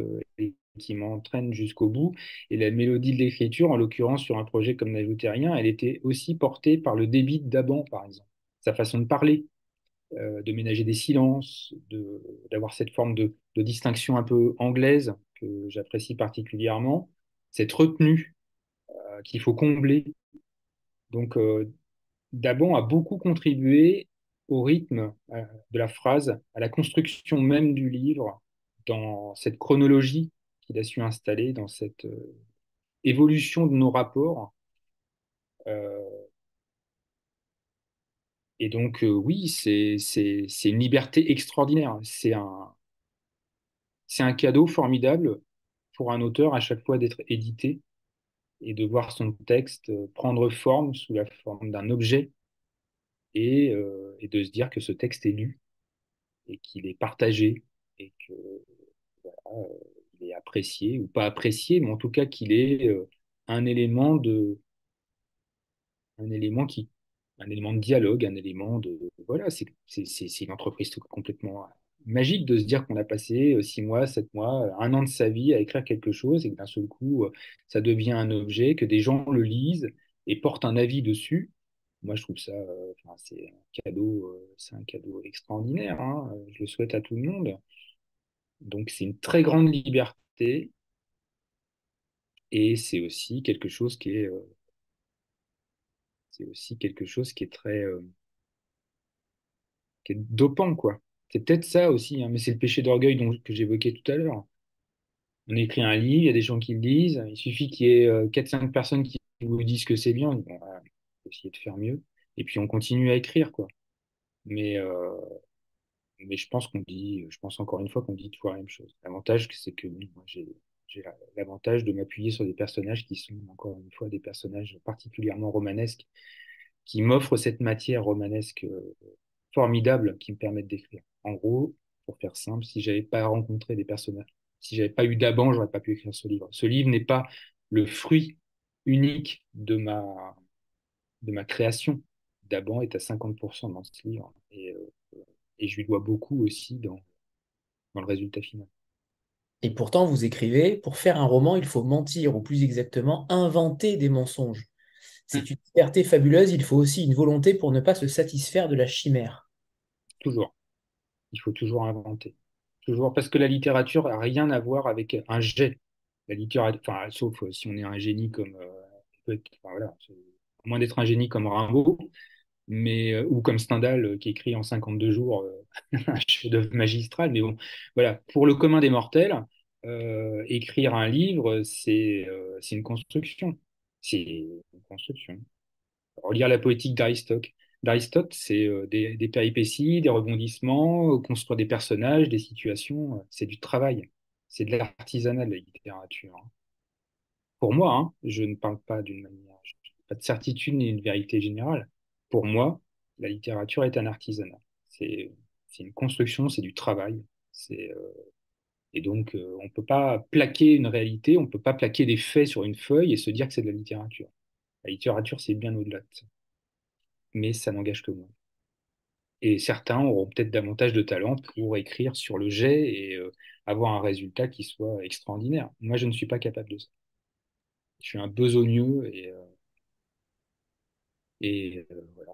qui m'entraîne jusqu'au bout. Et la mélodie de l'écriture, en l'occurrence sur un projet comme N'ajoutez rien, elle était aussi portée par le débit d'Aban, par exemple, sa façon de parler. Euh, de ménager des silences, d'avoir cette forme de, distinction un peu anglaise que j'apprécie particulièrement, cette retenue euh, qu'il faut combler. Donc, euh, Dabon a beaucoup contribué au rythme de la phrase, à la construction même du livre, dans cette chronologie qu'il a su installer, dans cette évolution de nos rapports. Et donc, euh, oui, c'est une liberté extraordinaire. C'est un, cadeau formidable pour un auteur à chaque fois d'être édité et de voir son texte euh, prendre forme sous la forme d'un objet et, euh, et, de se dire que ce texte est lu et qu'il est partagé et qu'il est apprécié ou pas apprécié, mais en tout cas qu'il est un élément de un élément qui un élément de dialogue, un élément de... Voilà, c'est une entreprise complètement magique de se dire qu'on a passé euh, six mois, sept mois, un an de sa vie à écrire quelque chose et que d'un seul coup, euh, ça devient un objet, que des gens le lisent et portent un avis dessus. Moi, je trouve ça, euh, c'est un cadeau, c'est un cadeau extraordinaire. Hein, je le souhaite à tout le monde. Donc, c'est une très grande liberté et c'est aussi quelque chose qui est c'est aussi quelque chose qui est très euh, qui dopant, quoi. C'est peut-être ça aussi, hein, mais c'est le péché d'orgueil que j'évoquais tout à l'heure. On écrit un livre, il y a des gens qui le lisent, il suffit qu'il y ait 4-5 euh, personnes qui vous disent que c'est bien, on va essayer de faire mieux, et puis on continue à écrire, quoi. Mais, euh, mais je pense qu'on dit, je pense encore une fois qu'on dit toujours la même chose. L'avantage, c'est que moi, j'ai l'avantage de m'appuyer sur des personnages qui sont, encore une fois, des personnages particulièrement romanesques, qui m'offrent cette matière romanesque euh, formidable qui me permettent d'écrire. En gros, pour faire simple, si j'avais pas rencontré des personnages, si j'avais pas eu d'Aban, j'aurais pas pu écrire ce livre. Ce livre n'est pas le fruit unique de ma, de ma création. D'Aban est à 50% dans ce livre et, euh, et je lui dois beaucoup aussi dans, dans le résultat final. Et pourtant, vous écrivez, pour faire un roman, il faut mentir, ou plus exactement, inventer des mensonges. C'est mm. une liberté fabuleuse, il faut aussi une volonté pour ne pas se satisfaire de la chimère. Toujours. Il faut toujours inventer. Toujours, parce que la littérature n'a rien à voir avec un jet. la littérature, enfin, sauf si on est un génie comme, enfin, voilà, à moins d'être un génie comme Rimbaud, mais, ou comme Stendhal qui écrit en 52 jours un chef-d'œuvre magistral. Mais bon, voilà, pour le commun des mortels, euh, écrire un livre, c'est euh, une construction. C'est une construction. Relire la poétique d'Aristote. D'Aristote, c'est euh, des, des, péripéties, des rebondissements, construire des personnages, des situations. c'est du travail. C'est de l'artisanat de la littérature. Hein. Pour moi, hein, je ne parle pas d'une manière, pas de certitude ni une vérité générale. Pour moi, la littérature est un artisanat. C'est une construction, c'est du travail. C'est et donc, euh, on ne peut pas plaquer une réalité, on ne peut pas plaquer des faits sur une feuille et se dire que c'est de la littérature. La littérature, c'est bien au-delà de ça. Mais ça n'engage que moi. Et certains auront peut-être davantage de talent pour écrire sur le jet et euh, avoir un résultat qui soit extraordinaire. Moi, je ne suis pas capable de ça. Je suis un besogneux et, euh, et voilà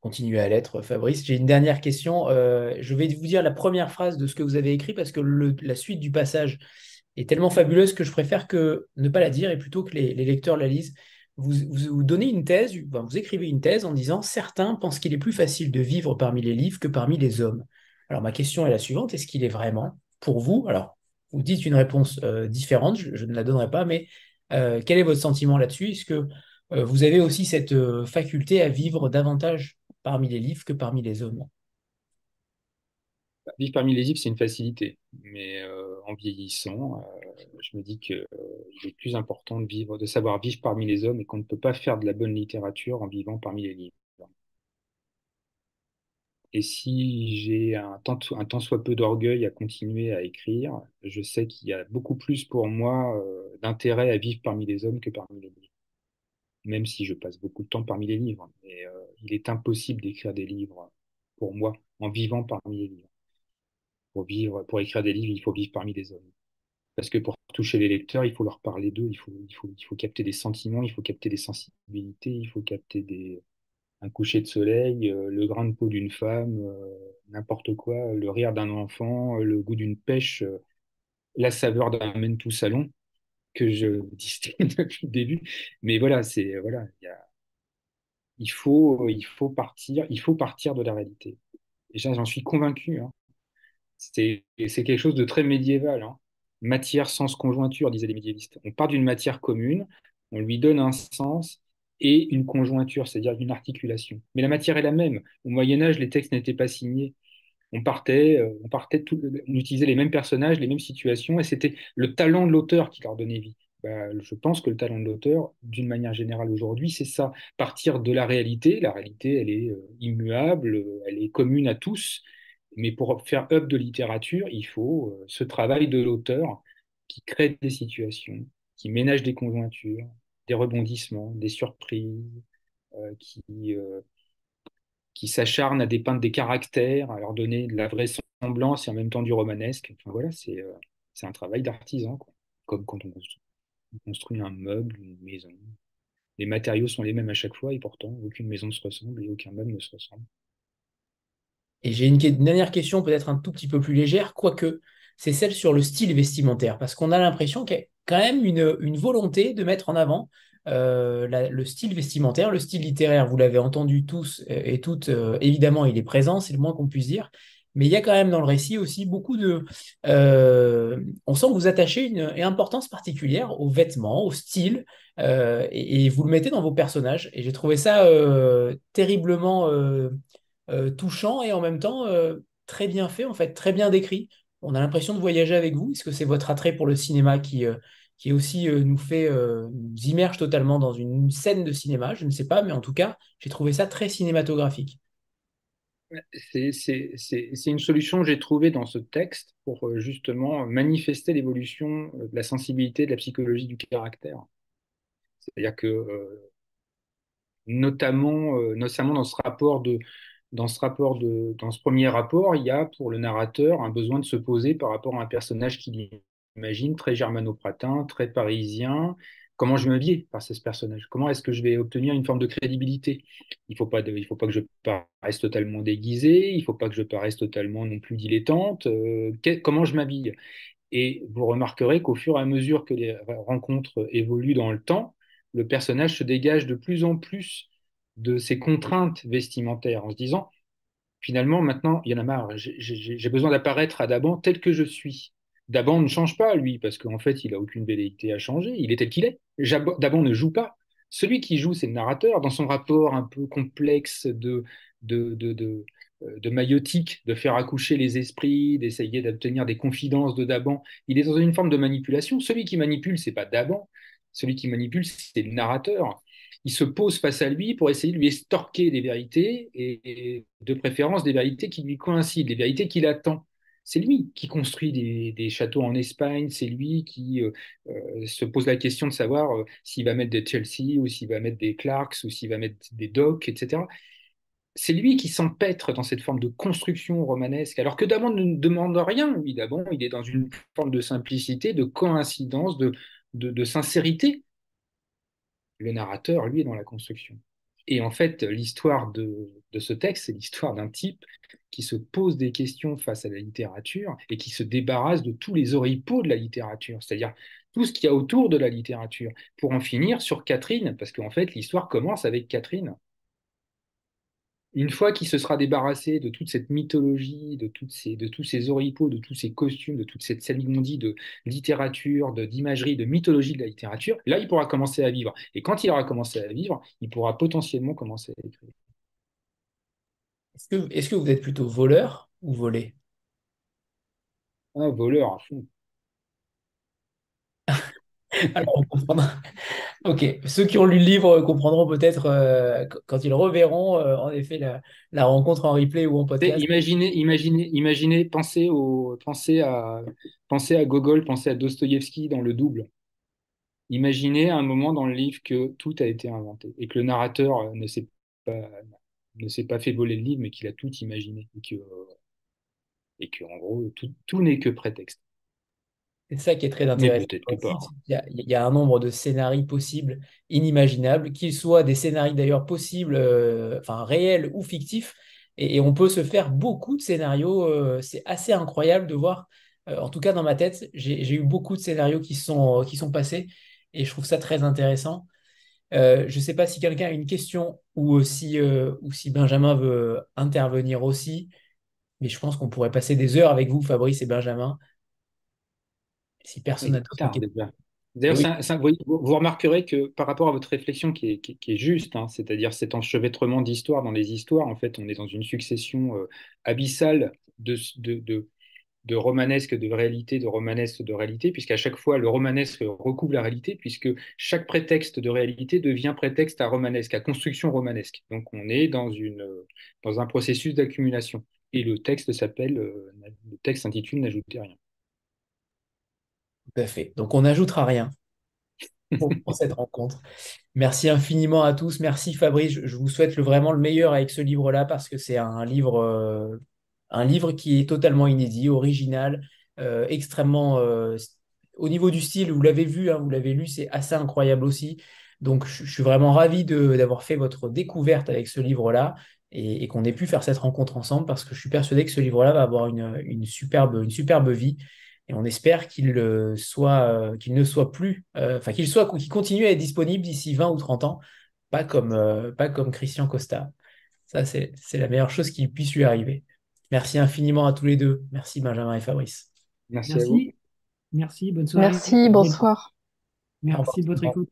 continuer à l'être, Fabrice. J'ai une dernière question. Euh, je vais vous dire la première phrase de ce que vous avez écrit parce que la suite du passage est tellement fabuleuse que je préfère que ne pas la dire et plutôt que les, lecteurs la lisent. Vous, vous, donnez une thèse, vous écrivez une thèse en disant certains pensent qu'il est plus facile de vivre parmi les livres que parmi les hommes. Alors ma question est la suivante est-ce qu'il est vraiment pour vous Alors vous dites une réponse euh, différente, je, ne la donnerai pas, mais euh, quel est votre sentiment là-dessus? Est-ce que vous avez aussi cette faculté à vivre davantage parmi les livres que parmi les hommes Vivre parmi les livres, c'est une facilité. Mais euh, en vieillissant, euh, je me dis qu'il est plus important de, vivre, de savoir vivre parmi les hommes et qu'on ne peut pas faire de la bonne littérature en vivant parmi les livres. Et si j'ai un tant, un tant soit peu d'orgueil à continuer à écrire, je sais qu'il y a beaucoup plus pour moi euh, d'intérêt à vivre parmi les hommes que parmi les livres même si je passe beaucoup de temps parmi les livres. Mais euh, il est impossible d'écrire des livres pour moi en vivant parmi les livres. Pour vivre, pour écrire des livres, il faut vivre parmi les hommes. Parce que pour toucher les lecteurs, il faut leur parler d'eux, il faut, capter des sentiments, il faut capter des sensibilités, il faut capter des, un coucher de soleil, euh, le grain de peau d'une femme, euh, n'importe quoi, le rire d'un enfant, le goût d'une pêche, la saveur d'un tout salon que je distingue depuis le début. Mais voilà, c'est voilà, il faut il faut partir, il faut partir de la réalité. Et j'en suis convaincu. Hein. C'est quelque chose de très médiéval. Hein. Matière, sens, conjointure, disaient les médiévistes. On part d'une matière commune, on lui donne un sens et une conjointure, c'est-à-dire une articulation. Mais la matière est la même. Au Moyen Âge, les textes n'étaient pas signés on partait, euh, on partait, tout, on utilisait les mêmes personnages, les mêmes situations, et c'était le talent de l'auteur qui leur donnait vie. Bah, je pense que le talent de l'auteur, d'une manière générale aujourd'hui, c'est ça, partir de la réalité. La réalité, elle est euh, immuable, elle est commune à tous, mais pour faire œuvre de littérature, il faut euh, ce travail de l'auteur qui crée des situations, qui ménage des conjointures, des rebondissements, des surprises, qui qui s'acharne à dépeindre des caractères, à leur donner de la vraisemblance et en même temps du romanesque. Voilà, c'est euh, un travail d'artisan, comme quand on construit, un meuble, une maison. Les matériaux sont les mêmes à chaque fois et pourtant aucune maison ne se ressemble et aucun meuble ne se ressemble. Et j'ai une, dernière question peut-être un tout petit peu plus légère, quoique c'est celle sur le style vestimentaire, parce qu'on a l'impression qu'il y a quand même une, volonté de mettre en avant euh, le style vestimentaire, le style littéraire, vous l'avez entendu tous et toutes, euh, évidemment, il est présent, c'est le moins qu'on puisse dire. Mais il y a quand même dans le récit aussi beaucoup de... Euh, on sent que vous attachez une, importance particulière aux vêtements, au style, et, vous le mettez dans vos personnages. Et j'ai trouvé ça terriblement touchant et en même temps très bien fait, en fait, très bien décrit. On a l'impression de voyager avec vous. Est-ce que c'est votre attrait pour le cinéma qui, qui aussi euh, nous fait, euh, nous immerge totalement dans une scène de cinéma, je ne sais pas, mais en tout cas, j'ai trouvé ça très cinématographique. C'est une solution que j'ai trouvée dans ce texte pour euh, justement manifester l'évolution de la sensibilité, de la psychologie du caractère. C'est-à-dire que, notamment, notamment dans ce rapport de, dans ce rapport de, dans ce premier rapport, il y a pour le narrateur un besoin de se poser par rapport à un personnage qui imagine, très germano-pratin, très parisien. Comment je me m'habiller par ce personnage? Comment est-ce que je vais obtenir une forme de crédibilité? Il ne faut, pas faut pas que je paraisse totalement déguisé, il ne faut pas que je paraisse totalement non plus dilettante. Euh, comment je m'habille? Et vous remarquerez qu'au fur et à mesure que les rencontres évoluent dans le temps, le personnage se dégage de plus en plus de ses contraintes vestimentaires en se disant, finalement, maintenant, il y en a marre, j'ai besoin d'apparaître à Daban tel que je suis. Daban ne change pas, lui, parce qu'en fait, il n'a aucune velléité à changer, il est tel qu'il est. Daban ne joue pas. Celui qui joue, c'est le narrateur, dans son rapport un peu complexe de, de, de, euh, maïotique, de faire accoucher les esprits, d'essayer d'obtenir des confidences de Daban. Il est dans une forme de manipulation. Celui qui manipule, c'est pas Daban. Celui qui manipule, c'est le narrateur. Il se pose face à lui pour essayer de lui estorquer des vérités et de préférence des vérités qui lui coïncident, des vérités qu'il attend. C'est lui qui construit des, châteaux en Espagne, c'est lui qui euh, euh, se pose la question de savoir s'il va mettre des Chelsea ou s'il va mettre des Clarks ou s'il va mettre des Docks, etc c'est lui qui s'empêtre dans cette forme de construction romanesque, alors que Damon ne demande rien, lui, Damon, il est dans une forme de simplicité, de coïncidence, de, de, sincérité. Le narrateur, lui, est dans la construction. Et en fait, l'histoire de, ce texte, c'est l'histoire d'un type qui se pose des questions face à la littérature et qui se débarrasse de tous les oripeaux de la littérature, c'est-à-dire tout ce qu'il y a autour de la littérature, pour en finir sur Catherine, parce qu'en fait, l'histoire commence avec Catherine une fois qu'il se sera débarrassé de toute cette mythologie, de, toutes ces, de tous ces oripeaux, de tous ces costumes, de toute cette salmondie de littérature, d'imagerie, de, mythologie de la littérature, là, il pourra commencer à vivre. Et quand il aura commencé à vivre, il pourra potentiellement commencer à écrire. Est-ce que, est que vous êtes plutôt voleur ou volé? Un voleur à fond. Alors, Ok, ceux qui ont lu le livre comprendront peut-être euh, quand ils reverront euh, en effet la, rencontre en replay ou en podcast. Imaginez, imaginez, imaginez, pensez, au, pensez, à, pensez à Gogol, pensez à Dostoïevski dans le double. Imaginez un moment dans le livre que tout a été inventé et que le narrateur euh, ne s'est pas, ne s'est pas fait voler le livre, mais qu'il a tout imaginé et que, et que en gros, tout, tout n'est que prétexte. C'est ça qui est très intéressant. Il y, a, un nombre de scénarios possibles, inimaginables, qu'ils soient des scénarios d'ailleurs possibles, euh, enfin réels ou fictifs. Et, on peut se faire beaucoup de scénarios. Euh, c'est assez incroyable de voir. Euh, en tout cas, dans ma tête, j'ai eu beaucoup de scénarios qui sont, qui sont passés. Et je trouve ça très intéressant. je ne sais pas si quelqu'un a une question ou si, ou si Benjamin veut intervenir aussi. Mais je pense qu'on pourrait passer des heures avec vous, Fabrice et Benjamin. Si personne n'a D'ailleurs, vous, remarquerez que par rapport à votre réflexion qui est, juste, hein, c'est-à-dire cet enchevêtrement d'histoires dans les histoires, en fait, on est dans une succession euh, abyssale de, de, de, romanesque de réalité, de romanesque de réalité, puisqu'à chaque fois, le romanesque recouvre la réalité, puisque chaque prétexte de réalité devient prétexte à romanesque, à construction romanesque. Donc, on est dans, une, dans un processus d'accumulation. Et le texte s'appelle, euh, le texte s'intitule N'ajoutez rien. Tout à fait. Donc, on n'ajoutera rien pour, cette rencontre. Merci infiniment à tous. Merci Fabrice. Je, vous souhaite vraiment le meilleur avec ce livre-là parce que c'est un livre, euh, un livre qui est totalement inédit, original, euh, extrêmement. Euh, au niveau du style, vous l'avez vu, hein, vous l'avez lu, c'est assez incroyable aussi. Donc, je, suis vraiment ravi d'avoir fait votre découverte avec ce livre-là et, qu'on ait pu faire cette rencontre ensemble parce que je suis persuadé que ce livre-là va avoir une, superbe, une superbe vie et on espère qu'il euh, soit, euh, qu'il ne soit plus, euh, enfin qu'il soit, qu'il continue à être disponible d'ici 20 ou 30 ans, pas comme, pas comme Christian Costa. Ça, c'est la meilleure chose qui puisse lui arriver. Merci infiniment à tous les deux. Merci Benjamin et Fabrice. Merci, Merci, bonne soirée. Merci, bonsoir. Merci de votre écoute.